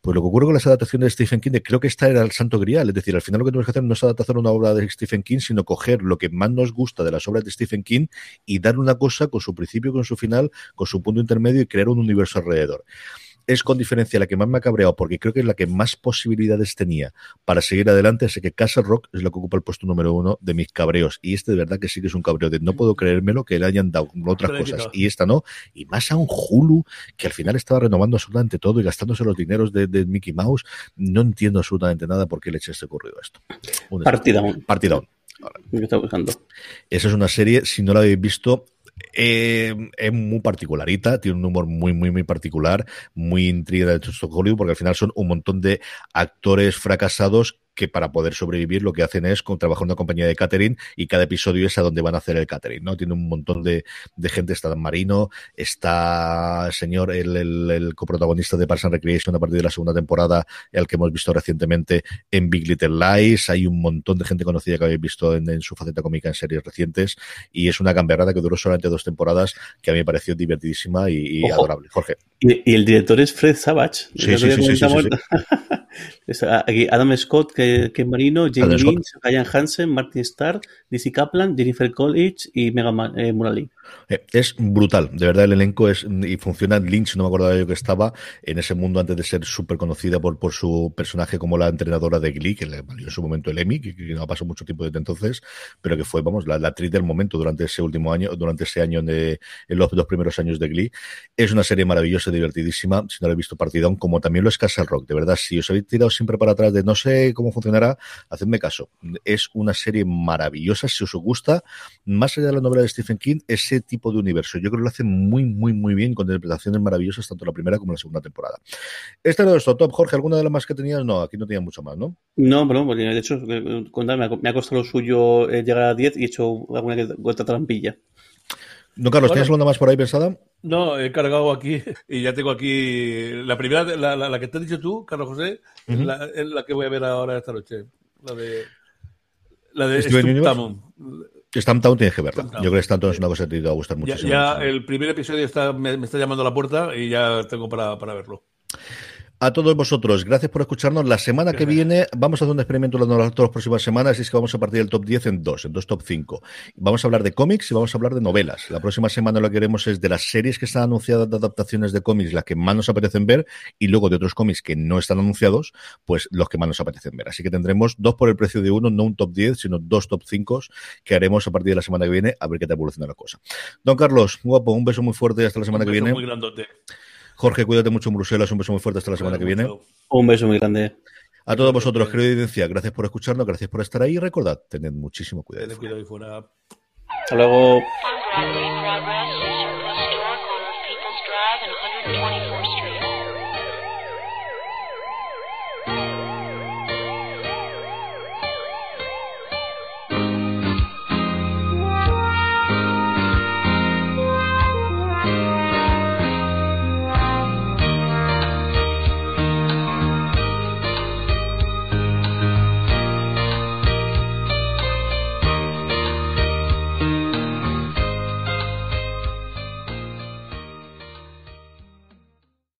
pues lo que ocurre con las adaptaciones de Stephen King, creo que esta era el santo grial, es decir, al final lo que tenemos que hacer no es adaptar una obra de Stephen King, sino coger lo que más nos gusta de las obras de Stephen King y dar una cosa con su principio, con su final, con su punto intermedio y crear un universo alrededor es con diferencia la que más me ha cabreado porque creo que es la que más posibilidades tenía para seguir adelante, así que Castle Rock es la que ocupa el puesto número uno de mis cabreos y este de verdad que sí que es un cabreo de no puedo creérmelo que le hayan dado otras cosas y esta no, y más a un Hulu que al final estaba renovando absolutamente todo y gastándose los dineros de, Mickey Mouse, no entiendo absolutamente nada por qué le eché este ocurrido esto. Partida Partida Esa es una serie, si no la habéis visto, eh, es muy particularita, tiene un humor muy, muy, muy particular, muy intriga de Hollywood, porque al final son un montón de actores fracasados que para poder sobrevivir lo que hacen es con, trabajar en una compañía de catering y cada episodio es a donde van a hacer el catering, ¿no? Tiene un montón de, de gente, está Dan Marino, está el señor, el, el, coprotagonista de Parks and Recreation a partir de la segunda temporada, el que hemos visto recientemente en Big Little Lies, hay un montón de gente conocida que habéis visto en, su faceta cómica en series recientes y es una gamberrada que duró solamente dos temporadas que a mí me pareció divertidísima y, adorable. Jorge. Y, el director es Fred Savage. Sí, sí, sí, sí, Aquí Adam Scott, que, que Marino, James Lynch, Ryan Hansen, Martin Starr, Dizzy Kaplan, Jennifer Coolidge y Megan eh, Mullally. Eh, es brutal, de verdad el elenco es y funciona. Lynch, no me acordaba yo que estaba en ese mundo antes de ser súper conocida por, por su personaje como la entrenadora de Glee, que le valió en su momento el Emmy, que, no ha pasado mucho tiempo desde entonces, pero que fue, vamos, la, actriz del momento durante ese último año, durante ese año de, en los dos primeros años de Glee. Es una serie maravillosa, divertidísima, si no la he visto partidón, como también lo es Castle Rock. De verdad, si os habéis tirado siempre para atrás de no sé cómo funcionará, hacedme caso. Es una serie maravillosa, si os gusta, más allá de la novela de Stephen King, ese tipo de universo. Yo creo que lo hace muy, muy, muy bien, con interpretaciones maravillosas, tanto la primera como la segunda temporada. Este era nuestro top, Jorge. ¿Alguna de las más que tenías? No, aquí no tenía mucho más, ¿no? No, pero de hecho, me ha costado lo suyo eh, llegar a 10 y he hecho alguna vuelta trampilla. No, Carlos, ¿tienes alguna más por ahí pensada? No, he cargado aquí y ya tengo aquí la primera, la, que te has dicho tú, Carlos José, es, la, que voy a ver ahora esta noche. La de. La de Stamp Town tienes que verla. Yo creo que Stamp Town es una cosa que te va a gustar muchísimo. Ya, el primer episodio está, me, está llamando a la puerta y ya tengo para, para verlo a todos vosotros, gracias por escucharnos. La semana que viene vamos a hacer un experimento las las próximas semanas y es que vamos a partir del top 10 en dos, en dos top 5. Vamos a hablar de cómics y vamos a hablar de novelas. La próxima semana lo que queremos es de las series que están anunciadas de adaptaciones de cómics, las que más nos apetecen ver, y luego de otros cómics que no están anunciados, pues los que más nos apetecen ver. Así que tendremos dos por el precio de uno, no un top 10, sino dos top 5 que haremos a partir de la semana que viene a ver qué te evoluciona la cosa. Don Carlos, guapo, un beso muy fuerte y hasta la semana que viene. Muy grandote. Jorge, cuídate mucho en Bruselas. Un beso muy fuerte hasta la semana que viene. Un beso muy grande. A todos vosotros, querida audiencia, gracias por escucharnos, gracias por estar ahí y recordad, tened muchísimo cuidado. Hasta luego.